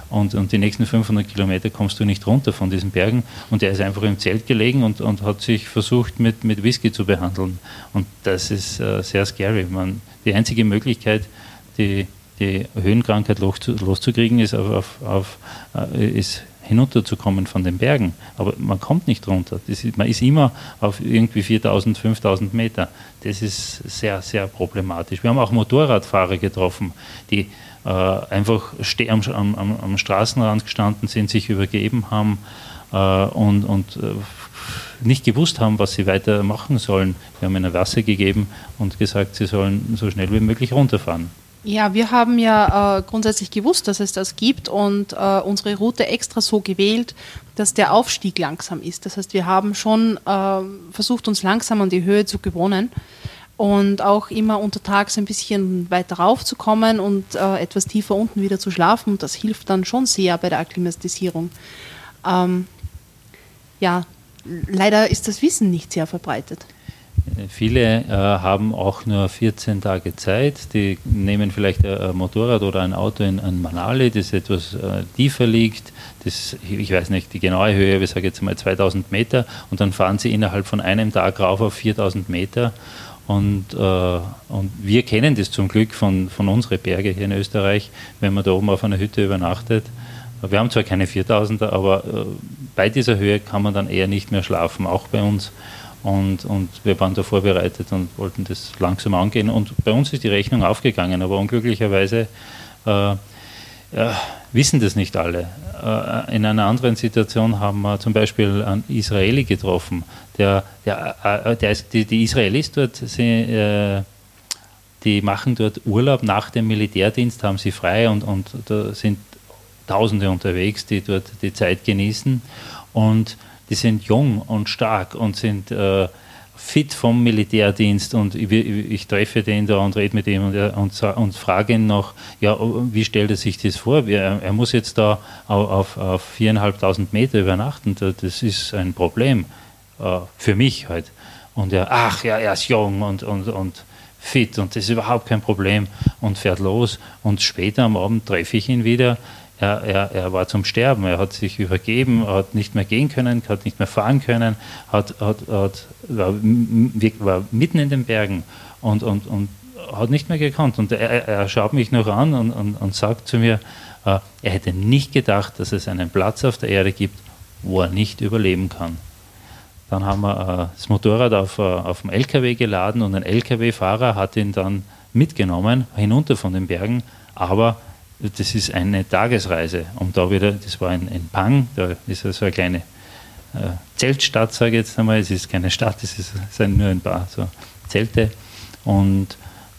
Und, und die nächsten 500 Kilometer kommst du nicht runter von diesen Bergen. Und er ist einfach im Zelt gelegen und, und hat sich versucht, mit, mit Whisky zu behandeln. Und das ist äh, sehr scary. Man, die einzige Möglichkeit, die, die Höhenkrankheit loszukriegen, ist, auf, auf, auf, äh, ist hinunterzukommen von den Bergen. Aber man kommt nicht runter. Ist, man ist immer auf irgendwie 4000, 5000 Meter. Das ist sehr, sehr problematisch. Wir haben auch Motorradfahrer getroffen, die äh, einfach am, am, am, Straßenrand gestanden sind, sich übergeben haben äh, und, und äh, nicht gewusst haben, was sie weiter machen sollen. Wir haben ihnen Wasser gegeben und gesagt, sie sollen so schnell wie möglich runterfahren. Ja, wir haben ja äh, grundsätzlich gewusst, dass es das gibt und äh, unsere Route extra so gewählt, dass der Aufstieg langsam ist. Das heißt, wir haben schon äh, versucht, uns langsam an die Höhe zu gewohnen und auch immer untertags ein bisschen weiter raufzukommen und äh, etwas tiefer unten wieder zu schlafen. Das hilft dann schon sehr bei der Akklimatisierung. Ähm, ja, leider ist das Wissen nicht sehr verbreitet. Viele äh, haben auch nur 14 Tage Zeit. Die nehmen vielleicht ein Motorrad oder ein Auto in, in Manali, das etwas äh, tiefer liegt. Das, ich weiß nicht die genaue Höhe, ich sage jetzt mal 2000 Meter. Und dann fahren sie innerhalb von einem Tag rauf auf 4000 Meter. Und, äh, und wir kennen das zum Glück von, von unseren Bergen hier in Österreich, wenn man da oben auf einer Hütte übernachtet. Wir haben zwar keine 4000er, aber äh, bei dieser Höhe kann man dann eher nicht mehr schlafen, auch bei uns. Und, und wir waren da vorbereitet und wollten das langsam angehen. Und bei uns ist die Rechnung aufgegangen, aber unglücklicherweise äh, ja, wissen das nicht alle. Äh, in einer anderen Situation haben wir zum Beispiel einen Israeli getroffen. Der, der, äh, der ist, die, die, Israelis dort, sie, äh, die machen dort Urlaub nach dem Militärdienst, haben sie frei und, und da sind Tausende unterwegs, die dort die Zeit genießen. Und die sind jung und stark und sind äh, fit vom Militärdienst und ich, ich, treffe den da und rede mit ihm und, und, und frage ihn noch, ja, wie stellt er sich das vor? Er, er muss jetzt da auf, auf viereinhalbtausend Meter übernachten, das ist ein Problem äh, für mich halt. Und er, ach ja, er ist jung und, und, und fit und das ist überhaupt kein Problem und fährt los und später am Abend treffe ich ihn wieder er, er, er, war zum Sterben, er hat sich übergeben, er hat nicht mehr gehen können, hat nicht mehr fahren können, hat, hat, hat, war, war mitten in den Bergen und, und, und hat nicht mehr gekonnt. Und er, er schaut mich noch an und, und, und sagt zu mir, äh, er hätte nicht gedacht, dass es einen Platz auf der Erde gibt, wo er nicht überleben kann. Dann haben wir äh, das Motorrad auf, äh, auf dem LKW geladen und ein LKW-Fahrer hat ihn dann mitgenommen, hinunter von den Bergen, aber das ist eine Tagesreise, um da wieder, das war ein, ein Pang, da ist so eine kleine äh, Zeltstadt, sage ich jetzt einmal, es ist keine Stadt, es sind nur ein paar so Zelte und,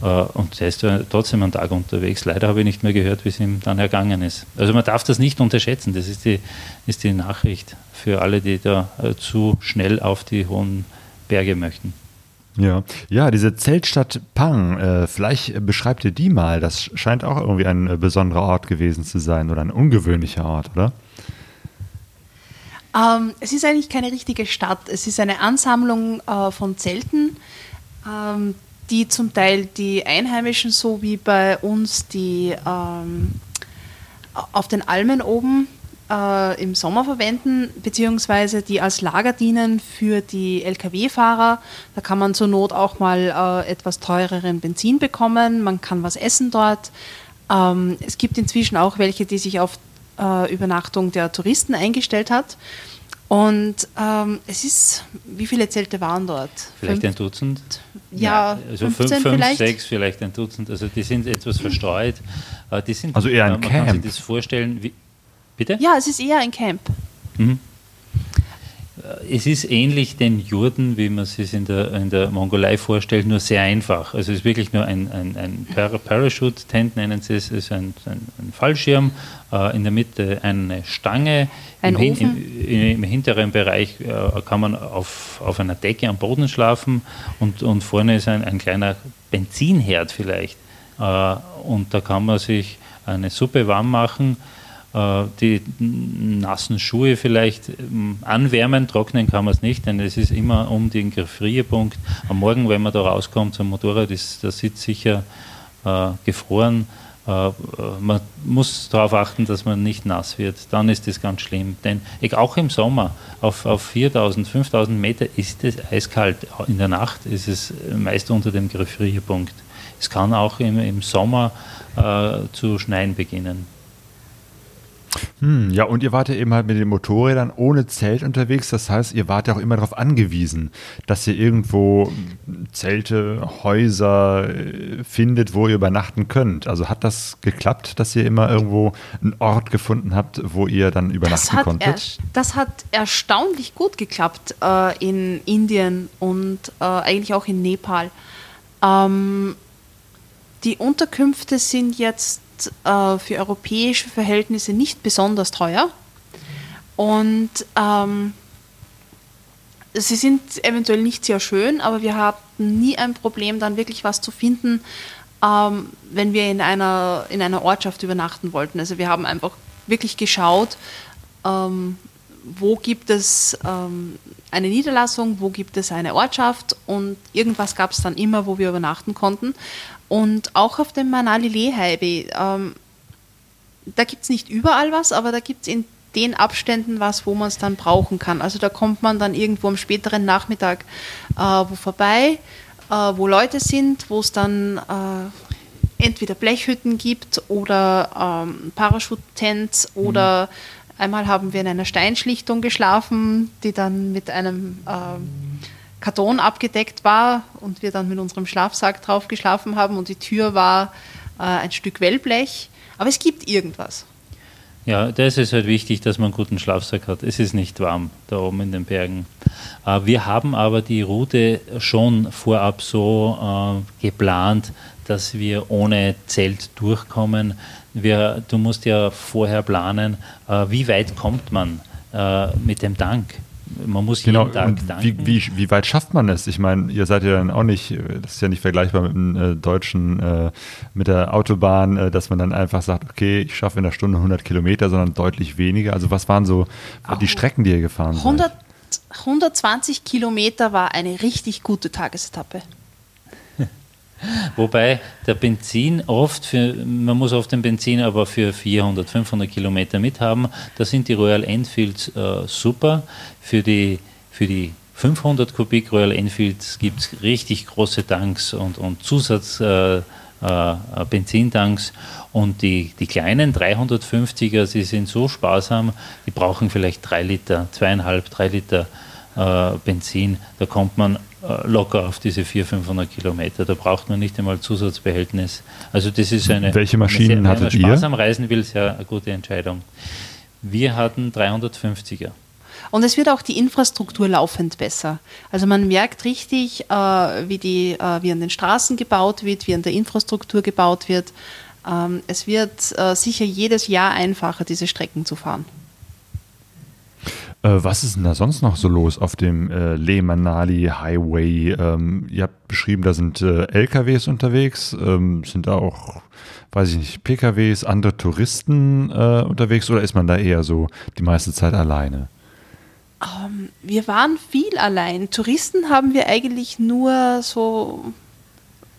äh, und ist trotzdem einen Tag unterwegs. Leider habe ich nicht mehr gehört, wie es ihm dann ergangen ist. Also man darf das nicht unterschätzen, das ist die, ist die Nachricht für alle, die da äh, zu schnell auf die hohen Berge möchten. Ja, ja, diese Zeltstadt Pang, äh, vielleicht beschreibt ihr die mal. Das scheint auch irgendwie ein äh, besonderer Ort gewesen zu sein oder ein ungewöhnlicher Ort, oder? Ähm, es ist eigentlich keine richtige Stadt. Es ist eine Ansammlung äh, von Zelten, ähm, die zum Teil die Einheimischen, so wie bei uns die ähm, auf den Almen oben äh, im Sommer verwenden, beziehungsweise die als Lager dienen für die Lkw-Fahrer. Da kann man zur Not auch mal äh, etwas teureren Benzin bekommen, man kann was essen dort. Ähm, es gibt inzwischen auch welche, die sich auf äh, Übernachtung der Touristen eingestellt hat. Und ähm, es ist, wie viele Zelte waren dort? Vielleicht fünf, ein Dutzend? Ja, ja also 15 fünf, fünf vielleicht? sechs, vielleicht ein Dutzend. Also die sind etwas verstreut. Die sind, also eher ein man Camp. kann sich das vorstellen, wie, Bitte? Ja, es ist eher ein Camp. Mhm. Es ist ähnlich den Jurden, wie man es sich in der, in der Mongolei vorstellt, nur sehr einfach. Also es ist wirklich nur ein, ein, ein Parachute-Tent, nennen sie es, es ist ein, ein, ein Fallschirm, äh, in der Mitte eine Stange. Ein Im, Ofen? im, Im, hinteren Bereich äh, kann man auf, auf einer Decke am Boden schlafen und, und vorne ist ein, ein kleiner Benzinherd vielleicht. Äh, und da kann man sich eine Suppe warm machen äh, die nassen Schuhe vielleicht ähm, anwärmen, trocknen kann man es nicht, denn es ist immer um den Gefrierpunkt. Am Morgen, wenn man da rauskommt zum Motorrad, ist der Sitz sicher äh, gefroren. Äh, man muss darauf achten, dass man nicht nass wird. Dann ist das ganz schlimm. Denn auch im Sommer auf, auf 4000, 5000 Meter ist es eiskalt. In der Nacht ist es meist unter dem Gefrierpunkt. Es kann auch im, im Sommer äh, zu schneien beginnen. Hm, ja, und ihr wart ja eben halt mit den Motorrädern ohne Zelt unterwegs. Das heißt, ihr wart ja auch immer darauf angewiesen, dass ihr irgendwo Zelte, Häuser äh, findet, wo ihr übernachten könnt. Also hat das geklappt, dass ihr immer irgendwo einen Ort gefunden habt, wo ihr dann übernachten das konntet? das hat erstaunlich gut geklappt äh, in Indien und äh, eigentlich auch in Nepal. Ähm, die Unterkünfte sind jetzt äh, für europäische Verhältnisse nicht besonders teuer. Und ähm, sie sind eventuell nicht sehr schön, aber wir hatten nie ein Problem, dann wirklich was zu finden, ähm, wenn wir in einer, in einer Ortschaft übernachten wollten. Also wir haben einfach wirklich geschaut, ähm, wo gibt es ähm, eine Niederlassung, wo gibt es eine Ortschaft und irgendwas gab es dann immer, wo wir übernachten konnten. Und auch auf dem Manali Leheibe, ähm, da gibt es nicht überall was, aber da gibt es in den Abständen was, wo man es dann brauchen kann. Also da kommt man dann irgendwo am späteren Nachmittag äh, wo vorbei, äh, wo Leute sind, wo es dann äh, entweder Blechhütten gibt oder ähm, Parachutentents oder mhm Einmal haben wir in einer Steinschlichtung geschlafen, die dann mit einem äh, Karton abgedeckt war und wir dann mit unserem Schlafsack drauf geschlafen haben und die Tür war äh, ein Stück Wellblech. Aber es gibt irgendwas. Ja, da ist es halt wichtig, dass man einen guten Schlafsack hat. Es ist nicht warm da oben in den Bergen. Äh, wir haben aber die Route schon vorab so äh, geplant, dass wir ohne Zelt durchkommen wir, du musst ja vorher planen, äh, wie weit kommt man mit dem Tank. Man muss genau, jeden Tag und tanken. Wie, wie, wie, weit schafft man es? Ich meine, ihr seid ja dann auch nicht, das ist ja nicht vergleichbar mit dem äh, deutschen, äh, mit der Autobahn, äh, dass man dann einfach sagt, okay, ich schaffe in der Stunde 100 Kilometer, sondern deutlich weniger. Also was waren so oh, die Strecken, die ihr gefahren 100, seid? 120 Kilometer war eine richtig gute Tagesetappe. Wobei der Benzin oft, für, man muss oft den Benzin aber für 400, 500 Kilometer mithaben. Da sind die Royal Enfields äh, super. Für die, für die 500 Kubik Royal Enfields gibt es richtig große Tanks und, und Zusatz. Äh, äh, Benzintanks und die, die kleinen 350er, sie sind so sparsam, die brauchen vielleicht drei Liter, zweieinhalb, drei Liter äh, Benzin. Da kommt man locker auf diese 400, 500 Kilometer. Da braucht man nicht einmal Zusatzbehältnis. Also das ist eine, Welche Maschinen eine sehr, wenn man sparsam reisen will, sehr eine gute Entscheidung. Wir hatten 350er. Und es wird auch die Infrastruktur laufend besser. Also man merkt richtig, äh, wie, die, äh, wie an den Straßen gebaut wird, wie an der Infrastruktur gebaut wird. Ähm, es wird äh, sicher jedes Jahr einfacher, diese Strecken zu fahren. Äh, was ist denn da sonst noch so los auf dem äh, Leh Manali Highway? Ähm, ihr habt beschrieben, da sind äh, LKWs unterwegs, ähm, sind da auch, weiß ich nicht, PKWs, andere Touristen äh, unterwegs oder ist man da eher so die meiste Zeit alleine? Um, ähm, wir waren viel allein. Touristen haben wir eigentlich nur so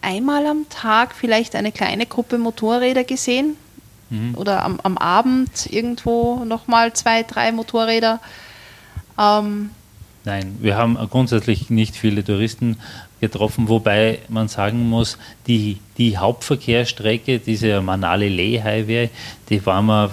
einmal am Tag vielleicht eine kleine Gruppe Motorräder gesehen. Mhm. Oder am, am Abend irgendwo nochmal zwei, drei Motorräder. Ähm, Nein, wir haben grundsätzlich nicht viele Touristen getroffen, wobei man sagen muss, die, die Hauptverkehrsstrecke, diese Manali-Leh-Highway, die waren wir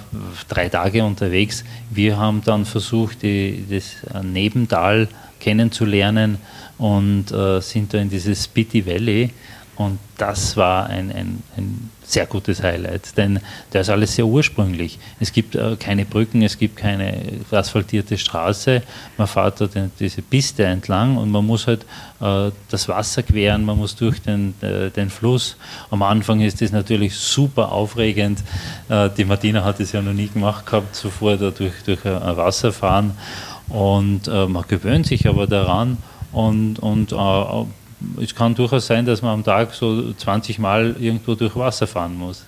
drei Tage unterwegs. Wir haben dann versucht, die, das Nebental kennenzulernen und äh, sind da in dieses Spiti Valley Und das war ein, ein, ein sehr gutes Highlight, denn da ist alles sehr ursprünglich. Es gibt äh, keine Brücken, es gibt keine asphaltierte Straße. Man fährt da diese Piste entlang und man muss halt äh, das Wasser queren, man muss durch den, äh, den Fluss. Am Anfang ist das natürlich super aufregend. Äh, die Martina hat es ja noch nie gemacht gehabt, zuvor da durch, durch Wasser fahren. Und äh, man gewöhnt sich aber daran und, und äh, es kann durchaus sein, dass man am Tag so 20 Mal irgendwo durch Wasser fahren muss.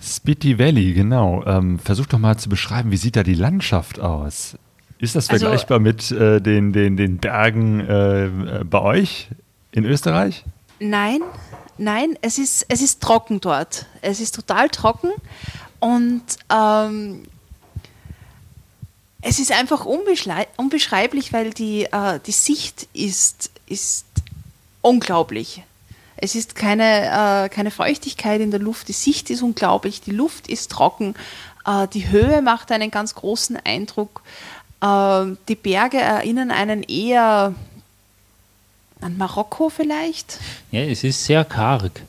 Spiti Valley, genau. Ähm, versuch doch mal zu beschreiben, wie sieht da die Landschaft aus? Ist das also vergleichbar mit äh, den, den, den Bergen äh, bei euch in Österreich? Nein, nein, es ist, es ist trocken dort. Es ist total trocken und ähm, es ist einfach unbeschreiblich, weil die, äh, die Sicht ist, ist unglaublich. Es ist keine, äh, keine Feuchtigkeit in der Luft, die Sicht ist unglaublich, die Luft ist trocken, äh, die Höhe macht einen ganz großen Eindruck. Äh, die Berge erinnern einen eher an Marokko vielleicht? Ja, es ist sehr karg.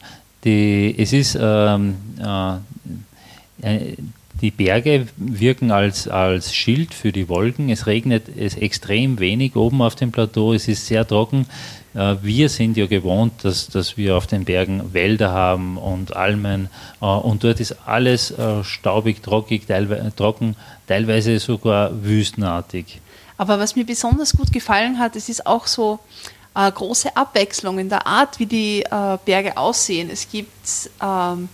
Die, es ist ähm, äh, die Berge wirken als, als Schild für die Wolken. Es regnet es extrem wenig oben auf dem Plateau. Es ist sehr trocken. Äh, wir sind ja gewohnt, dass, dass wir auf den Bergen Wälder haben und Almen. Äh, und dort ist alles äh, staubig, trockig, trocken, teilweise sogar wüstenartig. Aber was mir besonders gut gefallen hat, es ist auch so eine große Abwechslung in der Art, wie die Berge aussehen. Es gibt ähm,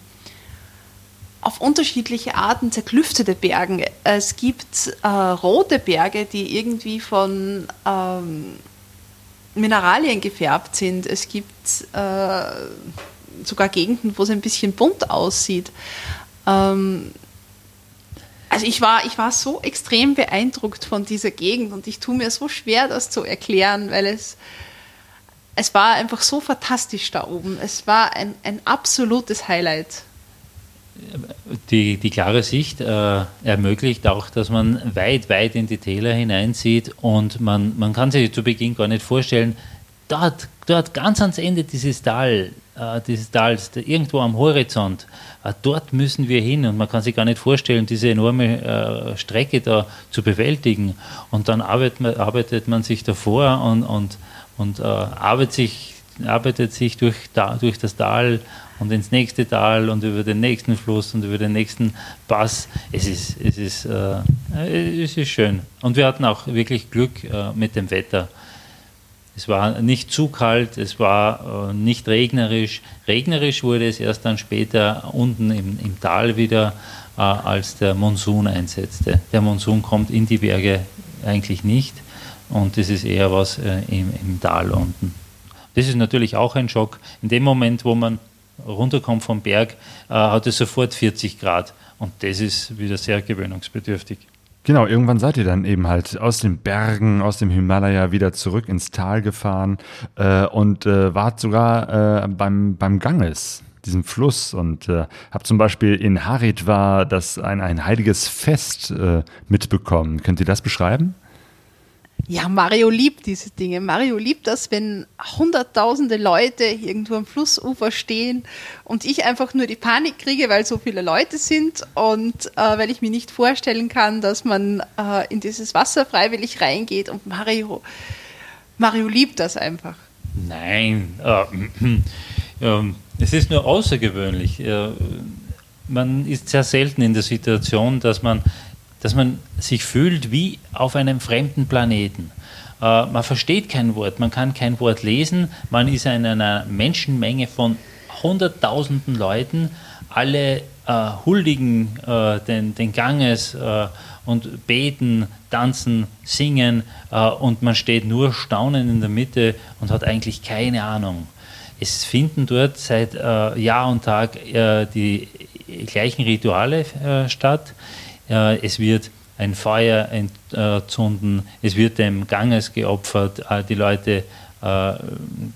auf unterschiedliche Arten zerklüftete Berge. Es gibt äh, rote Berge, die irgendwie von ähm, Mineralien gefärbt sind. Es gibt äh, sogar Gegenden, wo es ein bisschen bunt aussieht. Ähm, also ich war, ich war so extrem beeindruckt von dieser Gegend und ich tue mir so schwer, das zu erklären, weil es, es war einfach so fantastisch da oben. Es war ein, ein absolutes Highlight die, die klare Sicht äh, ermöglicht auch, dass man weit, weit in die Täler hineinsieht und man, man kann sich zu Beginn gar nicht vorstellen, dort, dort ganz ans Ende dieses Tal, äh, dieses Tals, irgendwo am Horizont, äh, dort müssen wir hin und man kann sich gar nicht vorstellen, diese enorme äh, Strecke da zu bewältigen. Und dann arbeitet, arbeitet man sich davor und, und, und äh, arbeitet sich arbeitet sich durch, durch das Tal und ins nächste Tal und über den nächsten Fluss und über den nächsten Pass. Es ist, es ist, äh, es ist schön. Und wir hatten auch wirklich Glück äh, mit dem Wetter. Es war nicht zu kalt, es war äh, nicht regnerisch. Regnerisch wurde es erst dann später unten im, im Tal wieder, äh, als der Monsun einsetzte. Der Monsun kommt in die Berge eigentlich nicht und das ist eher was äh, im, im Tal unten. Das ist natürlich auch ein Schock. In dem Moment, wo man runterkommt vom Berg, äh, hat es sofort 40 Grad. Und das ist wieder sehr gewöhnungsbedürftig. Genau, irgendwann seid ihr dann eben halt aus den Bergen, aus dem Himalaya wieder zurück ins Tal gefahren äh, und äh, wart sogar äh, beim, beim Ganges, diesem Fluss und äh, habt zum Beispiel in Haridwar das ein, ein heiliges Fest äh, mitbekommen. Könnt ihr das beschreiben? Ja, Mario liebt diese Dinge. Mario liebt das, wenn hunderttausende Leute irgendwo am Flussufer stehen und ich einfach nur die Panik kriege, weil so viele Leute sind und äh, weil ich mir nicht vorstellen kann, dass man äh, in dieses Wasser freiwillig reingeht und Mario, Mario liebt das einfach. Nein, äh, es ist nur außergewöhnlich. Äh, man ist sehr selten in der Situation, dass man dass man sich fühlt wie auf einem fremden Planeten. Äh, man versteht kein Wort, man kann kein Wort lesen, man ist in einer Menschenmenge von hunderttausenden Leuten, alle äh, huldigen äh, den, den Ganges äh, und beten, tanzen, singen äh, und man steht nur staunend in der Mitte und hat eigentlich keine Ahnung. Es finden dort seit Jahr und Tag die gleichen Rituale statt es wird ein Feuer entzünden, es wird dem Ganges geopfert, äh, die Leute äh,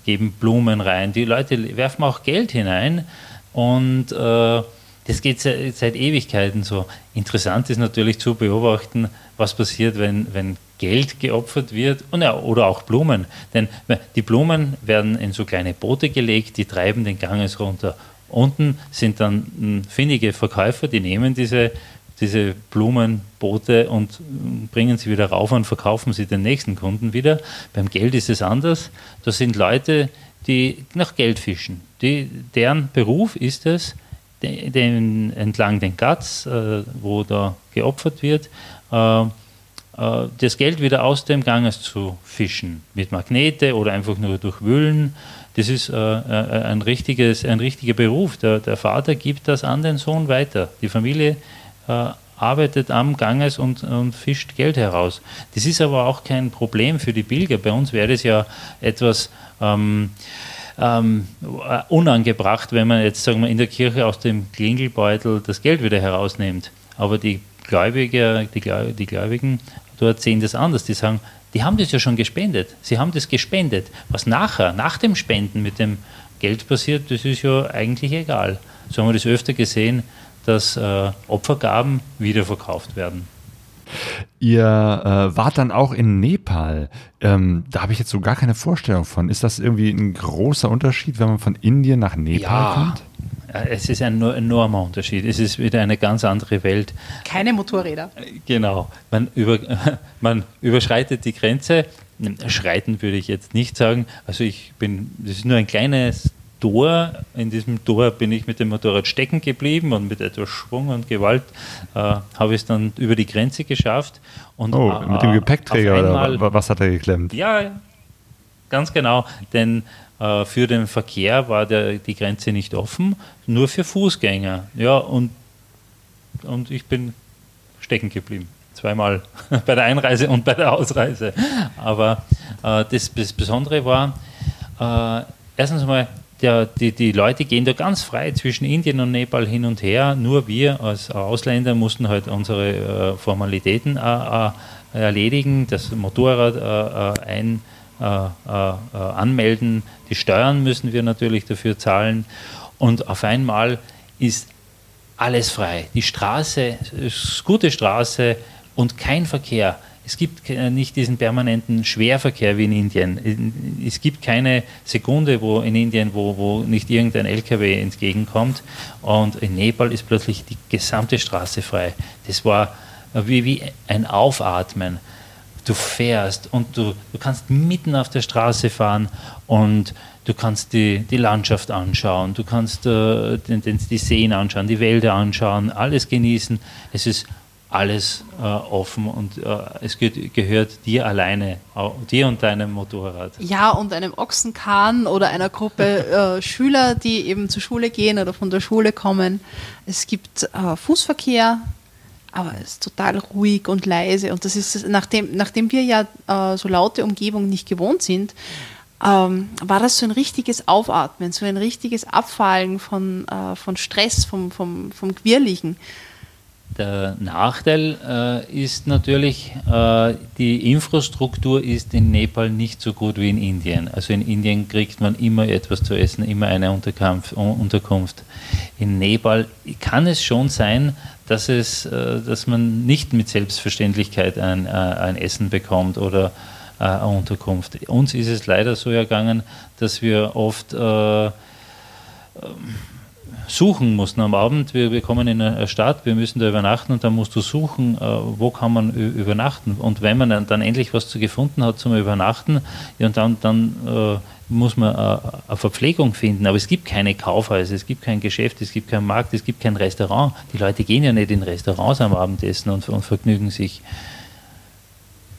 geben Blumen rein, die Leute werfen auch Geld hinein und äh, das geht seit, Ewigkeiten so. Interessant ist natürlich zu beobachten, was passiert, wenn, wenn Geld geopfert wird und ja, oder auch Blumen. Denn die Blumen werden in so kleine Boote gelegt, die treiben den Ganges runter. Unten sind dann hm, findige Verkäufer, die nehmen diese, diese Blumenboote und hm, bringen sie wieder rauf und verkaufen sie den nächsten Kunden wieder. Beim Geld ist es anders. Da sind Leute, die nach Geld fischen. Die, deren Beruf ist es, den, den, entlang den Gatz, äh, wo da geopfert wird, äh, äh, das Geld wieder aus dem Ganges zu fischen, mit Magnete oder einfach nur durch Wühlen. Das ist äh, äh, ein, richtiges, ein richtiger Beruf. Der, der, Vater gibt das an den Sohn weiter. Die Familie äh, arbeitet am Ganges und, und, fischt Geld heraus. Das ist aber auch kein Problem für die Pilger. Bei uns wäre es ja etwas ähm, ähm, unangebracht, wenn man jetzt sagen wir, in der Kirche aus dem Klingelbeutel das Geld wieder herausnimmt. Aber die Gläubige, die, die Gläubigen dort sehen das anders. Die sagen, die haben das ja schon gespendet. Sie haben das gespendet. Was nachher, nach dem Spenden mit dem Geld passiert, das ist ja eigentlich egal. So haben wir das öfter gesehen, dass äh, Opfergaben wiederverkauft werden. Ihr äh, wart dann auch in Nepal. Ähm, da habe ich jetzt so gar keine Vorstellung von. Ist das irgendwie ein großer Unterschied, wenn man von Indien nach Nepal ja. kommt? Es ist ein enormer Unterschied. Es ist wieder eine ganz andere Welt. Keine Motorräder. Genau. Man, über, man überschreitet die Grenze. Schreiten würde ich jetzt nicht sagen. Also ich bin, das ist nur ein kleines Tor. In diesem Tor bin ich mit dem Motorrad stecken geblieben und mit etwas Schwung und Gewalt äh, habe ich es dann über die Grenze geschafft. Und, oh, äh, mit dem Gepäckträger oder was hat er geklemmt? Ja, ganz genau. Denn äh, für den Verkehr war der, die Grenze nicht offen, nur für Fußgänger. Ja, und, und ich bin stecken geblieben. Zweimal bei der Einreise und bei der Ausreise. Aber äh, das, das, Besondere war, äh, erstens einmal, der, die, die Leute gehen da ganz frei zwischen Indien und Nepal hin und her. Nur wir als Ausländer mussten halt unsere äh, Formalitäten äh, äh, erledigen, das Motorrad ein äh, äh, äh, anmelden. Die Steuern müssen wir natürlich dafür zahlen. Und auf einmal ist alles frei. Die Straße ist gute Straße und kein Verkehr. Es gibt nicht diesen permanenten Schwerverkehr wie in Indien. Es gibt keine Sekunde wo in Indien, wo, wo nicht irgendein LKW entgegenkommt. Und in Nepal ist plötzlich die gesamte Straße frei. Das war wie, wie ein Aufatmen du fährst und du, du kannst mitten auf der Straße fahren und du kannst die, die Landschaft anschauen, du kannst äh, den, den, die Seen anschauen, die Wälder anschauen, alles genießen. Es ist alles äh, offen und äh, es ge gehört dir alleine, dir und deinem Motorrad. Ja, und einem Ochsenkahn oder einer Gruppe äh, Schüler, die eben zur Schule gehen oder von der Schule kommen. Es gibt äh, Fußverkehr, aber es ist total ruhig und leise. Und das ist, nachdem, nachdem wir ja äh, so laute Umgebung nicht gewohnt sind, ähm, war das so ein richtiges Aufatmen, so ein richtiges Abfallen von, äh, von Stress, vom, vom, vom Quirligen. Der Nachteil äh, ist natürlich, äh, die Infrastruktur ist in Nepal nicht so gut wie in Indien. Also in Indien kriegt man immer etwas zu essen, immer eine Unterkunft. In Nepal kann es schon sein, dass, es, äh, dass man nicht mit Selbstverständlichkeit ein, äh, ein Essen bekommt oder äh, eine Unterkunft. Uns ist es leider so ergangen, dass wir oft äh, suchen mussten am Abend. Wir, wir kommen in eine Stadt, wir müssen da übernachten und dann musst du suchen, äh, wo kann man übernachten. Und wenn man dann, endlich was zu gefunden hat zum Übernachten, ja, und dann, dann äh, muss man äh, eine Verpflegung finden. Aber es gibt keine Kaufhäuser, es gibt kein Geschäft, es gibt keinen Markt, es gibt kein Restaurant. Die Leute gehen ja nicht in Restaurants am Abendessen und, und vergnügen sich.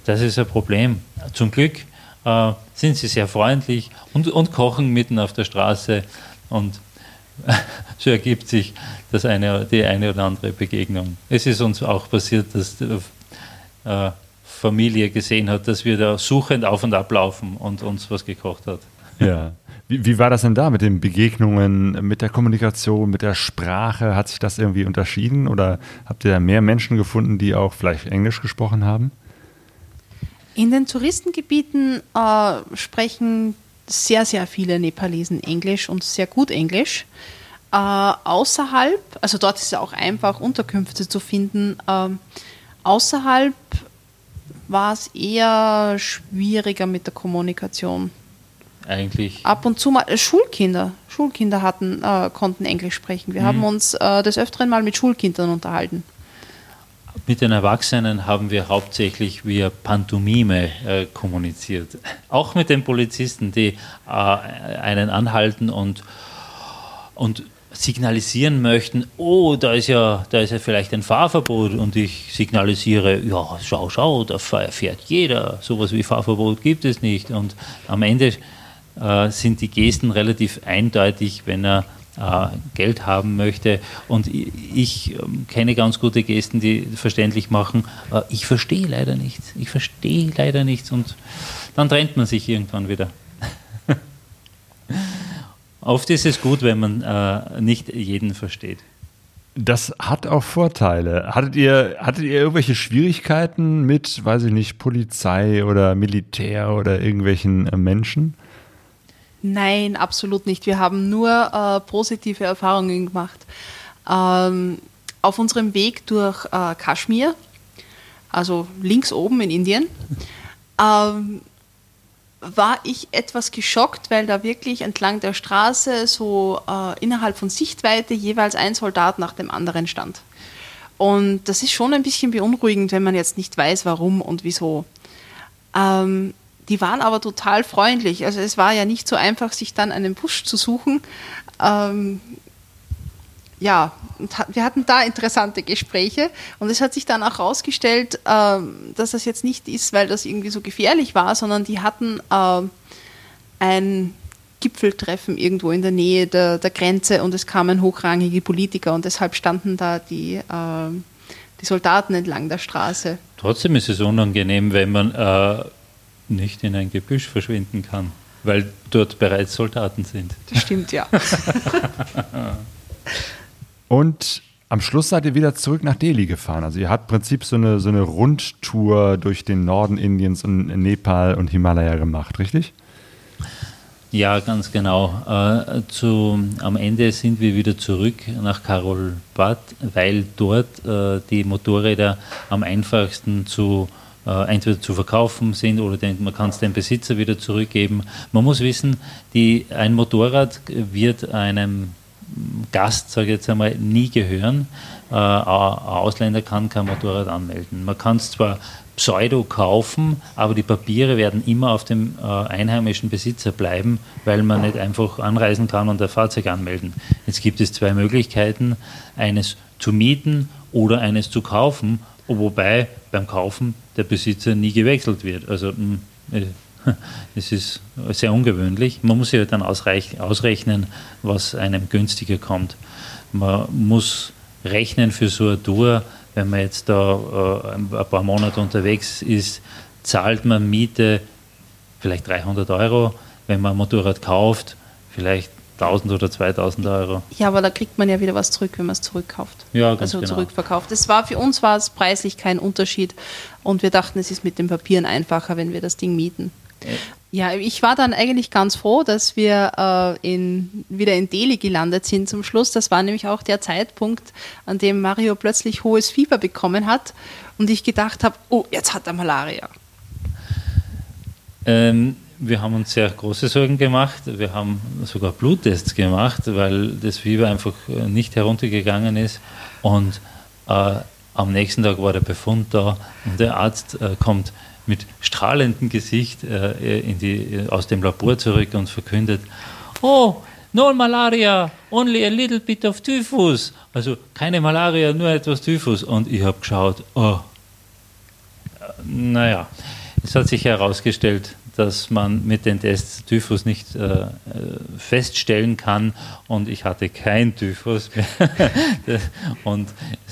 Das ist ein Problem. Zum Glück äh, sind sie sehr freundlich und, und kochen mitten auf der Straße und so ergibt sich das eine, die eine oder andere Begegnung. Es ist uns auch passiert, dass die äh, Familie gesehen hat, dass wir da suchend auf und ab laufen und uns was gekocht hat. Ja. Wie, wie, war das denn da mit den Begegnungen, mit der Kommunikation, mit der Sprache? Hat sich das irgendwie unterschieden oder habt ihr da mehr Menschen gefunden, die auch vielleicht Englisch gesprochen haben? In den Touristengebieten äh, sprechen sehr, sehr viele Nepalesen Englisch und sehr gut Englisch. Äh, außerhalb, also dort ist es auch einfach, Unterkünfte zu finden. Äh, außerhalb war es eher schwieriger mit der Kommunikation. Eigentlich. Ab und zu mal äh, Schulkinder, Schulkinder hatten, äh, konnten Englisch sprechen. Wir haben uns äh, des Öfteren mal mit Schulkindern unterhalten. Mit den Erwachsenen haben wir hauptsächlich via Pantomime äh, kommuniziert. Auch mit den Polizisten, die äh, einen anhalten und, und signalisieren möchten, oh, da ist, ja, da ist ja vielleicht ein Fahrverbot und ich signalisiere, ja, schau, schau, da fährt jeder, sowas wie Fahrverbot gibt es nicht. Und am Ende äh, sind die Gesten relativ eindeutig, wenn er Geld haben möchte. Und ich, ich äh, kenne ganz gute Gesten, die verständlich machen, äh, ich verstehe leider nichts, ich verstehe leider nichts und dann trennt man sich irgendwann wieder. Oft ist es gut, wenn man äh, nicht jeden versteht. Das hat auch Vorteile. Hattet ihr, hattet ihr irgendwelche Schwierigkeiten mit, weiß ich nicht, Polizei oder Militär oder irgendwelchen äh, Menschen? Nein, absolut nicht. Wir haben nur äh, positive Erfahrungen gemacht. Ähm, auf unserem Weg durch äh, Kaschmir, also links oben in Indien, ähm, war ich etwas geschockt, weil da wirklich entlang der Straße so äh, innerhalb von Sichtweite jeweils ein Soldat nach dem anderen stand. Und das ist schon ein bisschen beunruhigend, wenn man jetzt nicht weiß, warum und wieso. Ähm, die waren aber total freundlich. Also es war ja nicht so einfach, sich dann einen Busch zu suchen. Ähm, ja, wir hatten da interessante Gespräche und es hat sich dann auch herausgestellt, ähm, dass das jetzt nicht ist, weil das irgendwie so gefährlich war, sondern die hatten äh, ein Gipfeltreffen irgendwo in der Nähe der, der, Grenze und es kamen hochrangige Politiker und deshalb standen da die, äh, die Soldaten entlang der Straße. Trotzdem ist es unangenehm, wenn man äh, nicht in ein Gebüsch verschwinden kann, weil dort bereits Soldaten sind. Das stimmt, ja. Und am Schluss seid ihr wieder zurück nach Delhi gefahren. Also ihr habt im Prinzip so eine, so eine Rundtour durch den Norden Indiens und Nepal und Himalaya gemacht, richtig? Ja, ganz genau. Äh, zu, am Ende sind wir wieder zurück nach Karolbad, weil dort äh, die Motorräder am einfachsten zu äh, entweder zu verkaufen sind oder den, man kann es dem Besitzer wieder zurückgeben. Man muss wissen, die, ein Motorrad wird einem Gast, sage ich jetzt einmal, nie gehören. Äh, ein Ausländer kann kein Motorrad anmelden. Man kann es zwar pseudo kaufen, aber die Papiere werden immer auf dem äh, einheimischen Besitzer bleiben, weil man nicht einfach anreisen kann und ein Fahrzeug anmelden. Jetzt gibt es zwei Möglichkeiten, eines zu mieten oder eines zu kaufen, wobei beim Kaufen der Besitzer nie gewechselt wird. Also hm, äh, es ist sehr ungewöhnlich. Man muss ja dann ausrechnen, was einem günstiger kommt. Man muss rechnen für so eine Tour, wenn man jetzt da äh, ein paar Monate unterwegs ist, zahlt man Miete vielleicht 300 Euro. Wenn man ein Motorrad kauft, vielleicht 1000 oder 2000 Euro. Ja, aber da kriegt man ja wieder was zurück, wenn man es zurückkauft. Ja, ganz also genau. zurückverkauft. Das war für uns war es preislich kein Unterschied und wir dachten, es ist mit den Papieren einfacher, wenn wir das Ding mieten. Ja, ich war dann eigentlich ganz froh, dass wir äh, in, wieder in Delhi gelandet sind zum Schluss. Das war nämlich auch der Zeitpunkt, an dem Mario plötzlich hohes Fieber bekommen hat und ich gedacht habe, oh, jetzt hat er Malaria. Ähm, wir haben uns sehr große Sorgen gemacht. Wir haben sogar Bluttests gemacht, weil das Fieber einfach äh, nicht heruntergegangen ist. Und äh, am nächsten Tag war der Befund da und der Arzt äh, kommt mit strahlendem Gesicht äh, in die, aus dem Labor zurück und verkündet, oh, no Malaria, only a little bit of Typhus. Also keine Malaria, nur etwas Typhus. Und ich habe geschaut, oh, naja, es hat sich herausgestellt, dass man mit den Tests Typhus nicht äh, feststellen kann und ich hatte kein Typhus mehr. und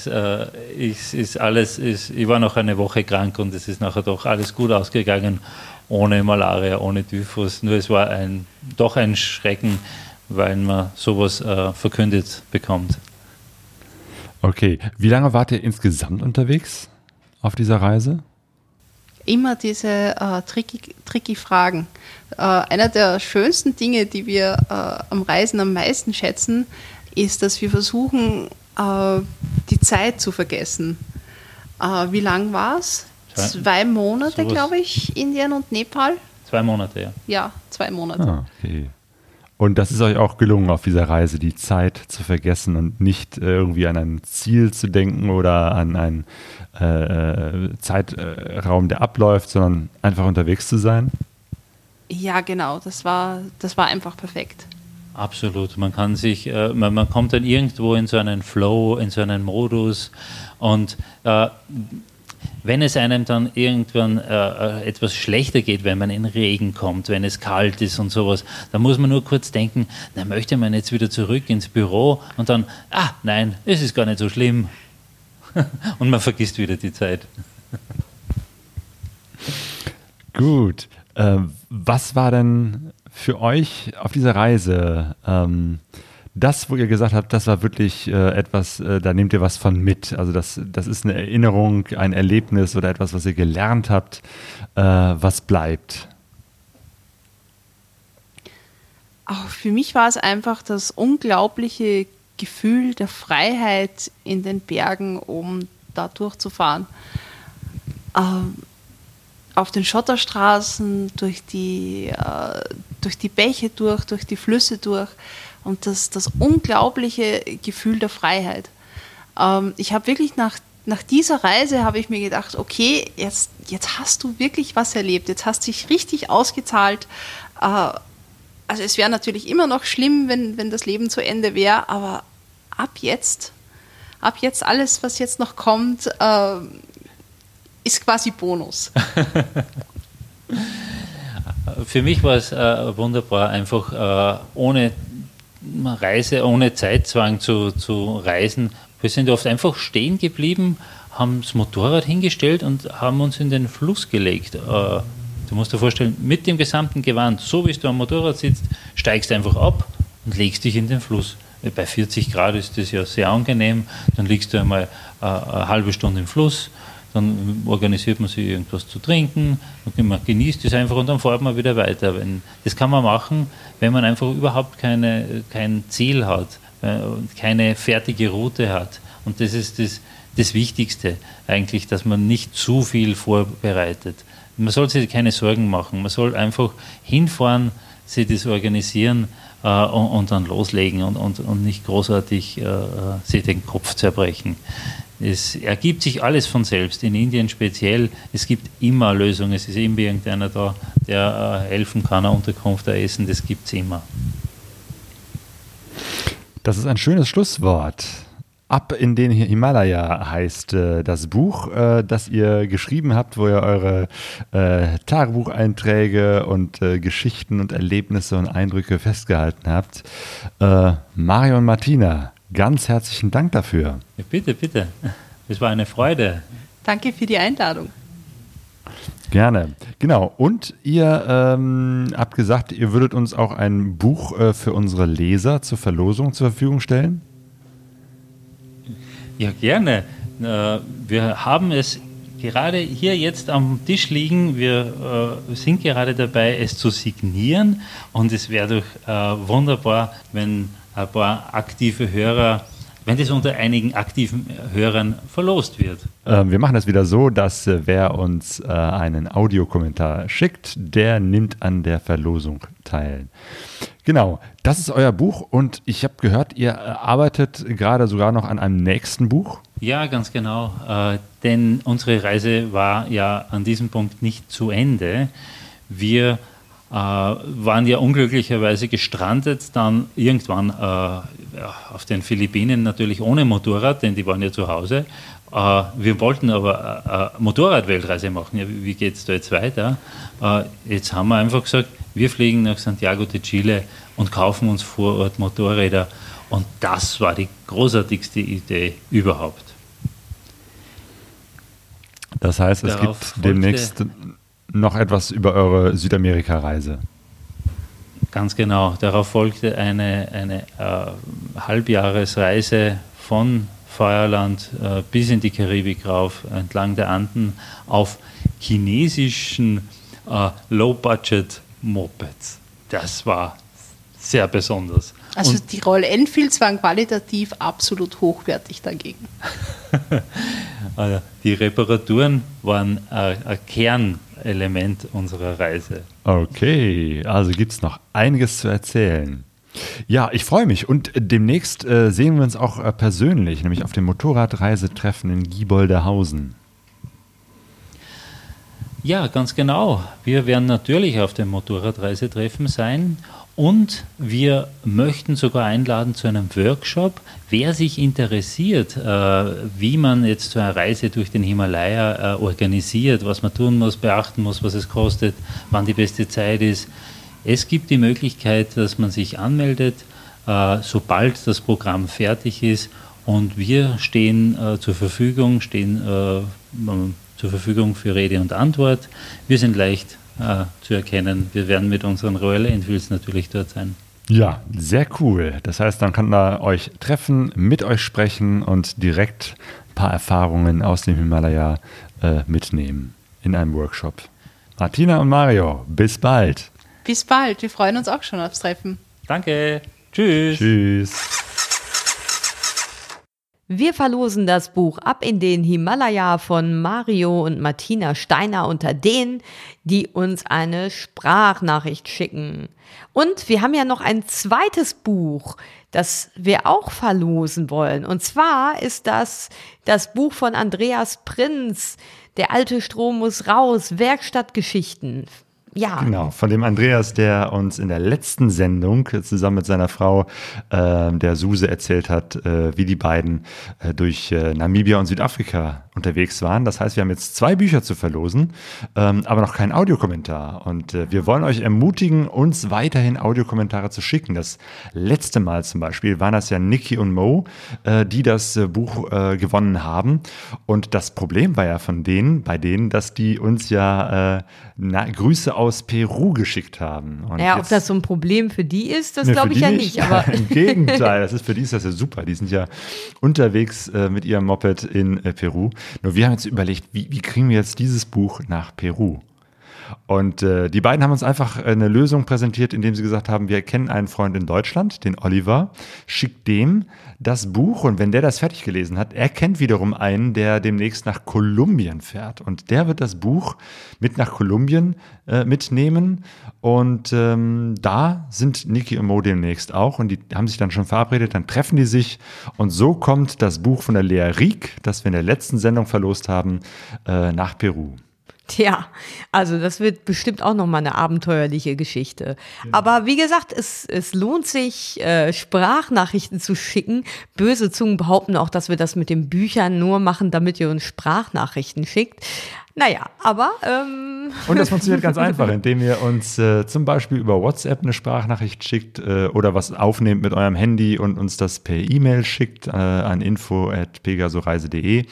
äh, ich, ist alles, ist, ich war noch eine Woche krank und es ist nachher doch alles gut ausgegangen, ohne Malaria, ohne Typhus. Nur es war ein, doch ein Schrecken, weil man sowas äh, verkündet bekommt. Okay, wie lange wart ihr insgesamt unterwegs auf dieser Reise? Immer diese äh, tricky, tricky Fragen. Äh, einer der schönsten Dinge, die wir äh, am Reisen am meisten schätzen, ist, dass wir versuchen, äh, die Zeit zu vergessen. Äh, wie lang war es? zwei Monate, glaube ich, Indien und Nepal. Zwei Monate, ja. Ja, zwei Monate. Ah, okay. Und das ist euch auch gelungen, auf dieser Reise die Zeit zu vergessen und nicht äh, irgendwie an ein Ziel zu denken oder an einen äh, Zeitraum, der abläuft, sondern einfach unterwegs zu sein? Ja, genau. Das war, das war einfach perfekt. Absolut. Man kann sich, äh, man, man, kommt dann irgendwo in so einen Flow, in so einen Modus und äh, wenn es einem dann irgendwann äh, äh, etwas schlechter geht, wenn man in Regen kommt, wenn es kalt ist und sowas, dann muss man nur kurz denken, na möchte man jetzt wieder zurück ins Büro und dann, ah nein, es ist gar nicht so schlimm. und man vergisst wieder die Zeit. Gut. Äh, was war denn für euch auf dieser Reise ähm, das, wo ihr gesagt habt, das war wirklich äh, etwas, äh, da nehmt ihr was von mit. Also das, das ist eine Erinnerung, ein Erlebnis oder etwas, was ihr gelernt habt, äh, was bleibt. Auch für mich war es einfach das unglaubliche Gefühl der Freiheit in den Bergen, um da durchzufahren. Ähm, auf den Schotterstraßen, durch die, äh, durch die Bäche durch, durch die Flüsse durch und das, das unglaubliche Gefühl der Freiheit. Ähm, ich habe wirklich nach, nach dieser Reise habe ich mir gedacht, okay, jetzt, jetzt hast du wirklich was erlebt, jetzt hast du dich richtig ausgezahlt. Äh, also es wäre natürlich immer noch schlimm, wenn, wenn das Leben zu Ende wäre, aber ab jetzt, ab jetzt alles, was jetzt noch kommt, äh, ist quasi Bonus. Für mich war es äh, wunderbar, einfach äh, ohne Reise ohne Zeitzwang zu, zu reisen. Wir sind oft einfach stehen geblieben, haben das Motorrad hingestellt und haben uns in den Fluss gelegt. Äh, du musst dir vorstellen, mit dem gesamten Gewand, so wie du am Motorrad sitzt, steigst einfach ab und legst dich in den Fluss. Bei 40 Grad ist das ja sehr angenehm. Dann liegst du einmal äh, eine halbe Stunde im Fluss, dann organisiert man sich irgendwas zu trinken, man genießt es einfach und dann fährt man wieder weiter. das kann man machen, wenn man einfach überhaupt keine, kein Ziel hat, äh, keine fertige Route hat. Und das ist das, das Wichtigste eigentlich, dass man nicht zu viel vorbereitet. Man soll sich keine Sorgen machen, man soll einfach hinfahren, sich das organisieren äh, und, und, dann loslegen und, und, und nicht großartig äh, äh sich den Kopf zerbrechen. Es ergibt sich alles von selbst. In Indien speziell, es gibt immer Lösungen. Es ist immer irgendeiner da, der äh, helfen kann, eine Unterkunft essen. Das gibt es immer. Das ist ein schönes Schlusswort. Ab in den Himalaya heißt äh, das Buch, äh, das ihr geschrieben habt, wo ihr eure äh, Tagebucheinträge und äh, Geschichten und Erlebnisse und Eindrücke festgehalten habt. Äh, Mario und Martina, Ganz herzlichen Dank dafür. Ja, bitte, bitte. Es war eine Freude. Danke für die Einladung. Gerne. Genau. Und ihr ähm, habt gesagt, ihr würdet uns auch ein Buch äh, für unsere Leser zur Verlosung zur Verfügung stellen? Ja, gerne. Äh, wir haben es gerade hier jetzt am Tisch liegen. Wir äh, sind gerade dabei, es zu signieren. Und es wäre doch äh, wunderbar, wenn ein paar aktive Hörer, wenn das unter einigen aktiven Hörern verlost wird. Ähm, wir machen das wieder so, dass äh, wer uns äh, einen Audiokommentar schickt, der nimmt an der Verlosung teil. Genau, das ist euer Buch und ich habe gehört, ihr äh, arbeitet gerade sogar noch an einem nächsten Buch. Ja, ganz genau, äh, denn unsere Reise war ja an diesem Punkt nicht zu Ende. Wir waren ja unglücklicherweise gestrandet, dann irgendwann äh, auf den Philippinen natürlich ohne Motorrad, denn die waren ja zu Hause. Äh, wir wollten aber eine Motorradweltreise machen. Ja, wie geht es da jetzt weiter? Äh, jetzt haben wir einfach gesagt, wir fliegen nach Santiago de Chile und kaufen uns vor Ort Motorräder. Und das war die großartigste Idee überhaupt. Das heißt, es Darauf gibt demnächst noch etwas über eure Südamerika-Reise. Ganz genau. Darauf folgte eine, eine äh, Halbjahresreise von Feuerland äh, bis in die Karibik rauf, entlang der Anden, auf chinesischen äh, Low-Budget-Mopeds. Das war sehr besonders. Also Und die Royal Enfields waren qualitativ absolut hochwertig dagegen. Äh, die Reparaturen waren ein Kernelement unserer Reise. Okay, also gibt es noch einiges zu erzählen. Ja, ich freue mich und demnächst äh, sehen wir uns auch äh, persönlich, nämlich auf dem Motorradreisetreffen in Gieboldehausen. Ja, ganz genau. Wir werden natürlich auf dem Motorradreisetreffen sein und wir möchten sogar einladen zu einem Workshop. Wer sich interessiert, äh, wie man jetzt so eine Reise durch den Himalaya äh, organisiert, was man tun muss, beachten muss, was es kostet, wann die beste Zeit ist. Es gibt die Möglichkeit, dass man sich anmeldet, äh, sobald das Programm fertig ist. Und wir stehen zur Verfügung, stehen zur Verfügung für Rede und Antwort. Wir sind leicht äh, zu erkennen. Wir werden mit unseren Royal Enfields natürlich dort sein. Ja, sehr cool. Das heißt, dann kann da euch treffen, mit euch sprechen und direkt ein paar Erfahrungen aus dem Himalaya äh, mitnehmen in einem Workshop. Martina und Mario, bis bald. Bis bald. Wir freuen uns auch schon aufs Treffen. Danke. Tschüss. Tschüss. Wir verlosen das Buch Ab in den Himalaya von Mario und Martina Steiner unter denen, die uns eine Sprachnachricht schicken. Und wir haben ja noch ein zweites Buch, das wir auch verlosen wollen. Und zwar ist das das Buch von Andreas Prinz, Der alte Strom muss raus, Werkstattgeschichten ja. Genau, von dem Andreas, der uns in der letzten Sendung zusammen mit seiner Frau, äh, der Suse, erzählt hat, äh, wie die beiden äh, durch äh, Namibia und Südafrika unterwegs waren. Das heißt, wir haben jetzt zwei Bücher zu verlosen, ähm, aber noch keinen Audiokommentar. Und äh, wir wollen euch ermutigen, uns weiterhin Audiokommentare zu schicken. Das letzte Mal zum Beispiel waren das ja Niki und Mo, äh, die das Buch gewonnen haben. Und das Problem war ja von denen, bei denen, dass die uns ja na, Grüße aus Peru geschickt haben. Und ja, ob das so ein Problem für die ist, das glaube ich ja nicht. Aber Im Gegenteil, das ist für die ist das ja super. Die sind ja unterwegs äh, mit ihrem Moped in äh, Peru. Nur wir haben jetzt überlegt, wie, wie kriegen wir jetzt dieses Buch nach Peru? Und äh, die beiden haben uns einfach eine Lösung präsentiert, indem sie gesagt haben, wir kennen einen Freund in Deutschland, den Oliver, schickt dem das Buch und wenn der das fertig gelesen hat, er kennt wiederum einen, der demnächst nach Kolumbien fährt. Und der wird das Buch mit nach Kolumbien äh, mitnehmen. Und ähm, da sind Niki und Mo demnächst auch und die haben sich dann schon verabredet, dann treffen die sich. Und so kommt das Buch von der Lea Rieck, das wir in der letzten Sendung verlost haben, äh, nach Peru. Tja, also das wird bestimmt auch nochmal eine abenteuerliche Geschichte. Genau. Aber wie gesagt, es, es lohnt sich, äh, Sprachnachrichten zu schicken. Böse Zungen behaupten auch, dass wir das mit den Büchern nur machen, damit ihr uns Sprachnachrichten schickt. Naja, aber. Ähm und das funktioniert ganz einfach, indem ihr uns äh, zum Beispiel über WhatsApp eine Sprachnachricht schickt äh, oder was aufnehmt mit eurem Handy und uns das per E-Mail schickt äh, an info.pegasoreise.de. Äh,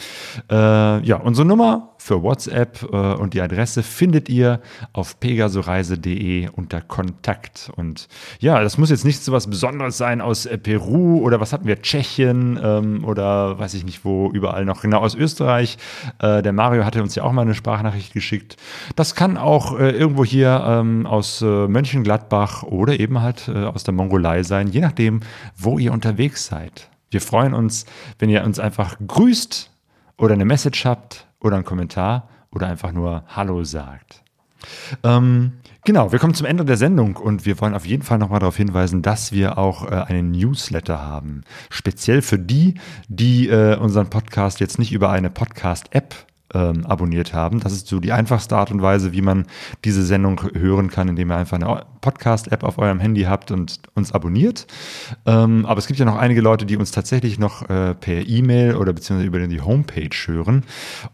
ja, unsere Nummer für WhatsApp äh, und die Adresse findet ihr auf pegasoreise.de unter Kontakt. Und ja, das muss jetzt nicht so was Besonderes sein aus äh, Peru oder was hatten wir, Tschechien ähm, oder weiß ich nicht wo, überall noch, genau aus Österreich. Äh, der Mario hatte uns ja auch mal eine Sprachnachricht geschickt. Das kann auch äh, irgendwo hier ähm, aus äh, Mönchengladbach oder eben halt äh, aus der Mongolei sein, je nachdem, wo ihr unterwegs seid. Wir freuen uns, wenn ihr uns einfach grüßt oder eine Message habt oder einen Kommentar oder einfach nur Hallo sagt. Ähm, genau, wir kommen zum Ende der Sendung und wir wollen auf jeden Fall nochmal darauf hinweisen, dass wir auch äh, einen Newsletter haben. Speziell für die, die äh, unseren Podcast jetzt nicht über eine Podcast-App ähm, abonniert haben. Das ist so die einfachste Art und Weise, wie man diese Sendung hören kann, indem ihr einfach eine Podcast-App auf eurem Handy habt und uns abonniert. Ähm, aber es gibt ja noch einige Leute, die uns tatsächlich noch äh, per E-Mail oder beziehungsweise über die Homepage hören.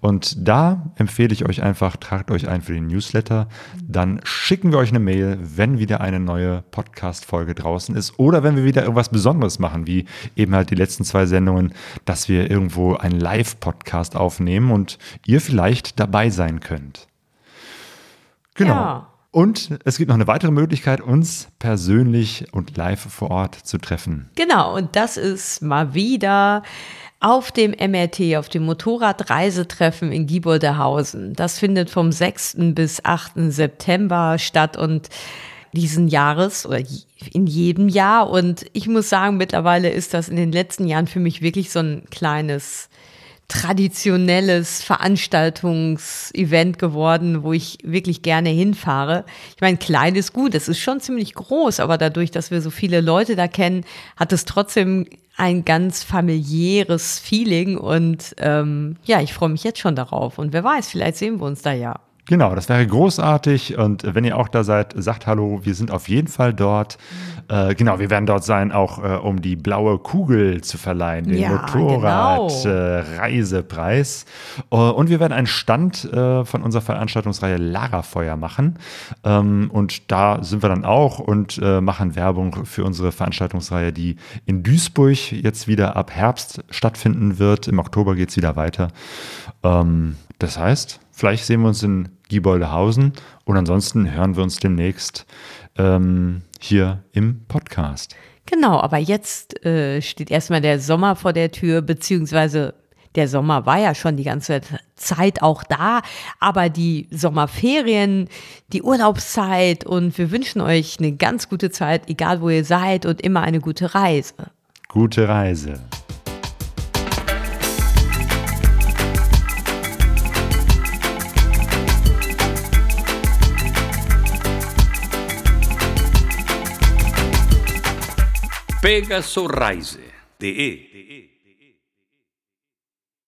Und da empfehle ich euch einfach, tragt euch ein für den Newsletter. Dann schicken wir euch eine Mail, wenn wieder eine neue Podcast-Folge draußen ist oder wenn wir wieder irgendwas Besonderes machen, wie eben halt die letzten zwei Sendungen, dass wir irgendwo einen Live-Podcast aufnehmen und ihr vielleicht dabei sein könnt. Genau. Ja. Und es gibt noch eine weitere Möglichkeit, uns persönlich und live vor Ort zu treffen. Genau, und das ist mal wieder auf dem MRT, auf dem Motorradreisetreffen in Gieboldehausen. Das findet vom 6. bis 8. September statt und diesen Jahres oder in jedem Jahr. Und ich muss sagen, mittlerweile ist das in den letzten Jahren für mich wirklich so ein kleines traditionelles Veranstaltungsevent geworden, wo ich wirklich gerne hinfahre. Ich meine, klein ist gut, es ist schon ziemlich groß, aber dadurch, dass wir so viele Leute da kennen, hat es trotzdem ein ganz familiäres Feeling und ähm, ja, ich freue mich jetzt schon darauf. Und wer weiß, vielleicht sehen wir uns da ja. Genau, das wäre großartig. Und wenn ihr auch da seid, sagt Hallo, wir sind auf jeden Fall dort. Äh, genau, wir werden dort sein, auch äh, um die blaue Kugel zu verleihen, den Ja, Motorrad-Reisepreis. Äh, und wir werden einen Stand äh, von unserer Veranstaltungsreihe Lagerfeuer machen. Ähm, und da sind wir dann auch und äh, machen Werbung für unsere Veranstaltungsreihe, die in Duisburg jetzt wieder ab Herbst stattfinden wird. Im Oktober geht es wieder weiter. Ähm, das heißt, vielleicht sehen wir uns in Gieboldehausen und ansonsten hören wir uns demnächst ähm, hier im Podcast. Genau, aber jetzt äh, steht erstmal der Sommer vor der Tür, beziehungsweise der Sommer war ja schon die ganze Zeit auch da, aber die Sommerferien, die Urlaubszeit und wir wünschen euch eine ganz gute Zeit, egal wo ihr seid und immer eine gute Reise. Gute Reise. pegasoreise.de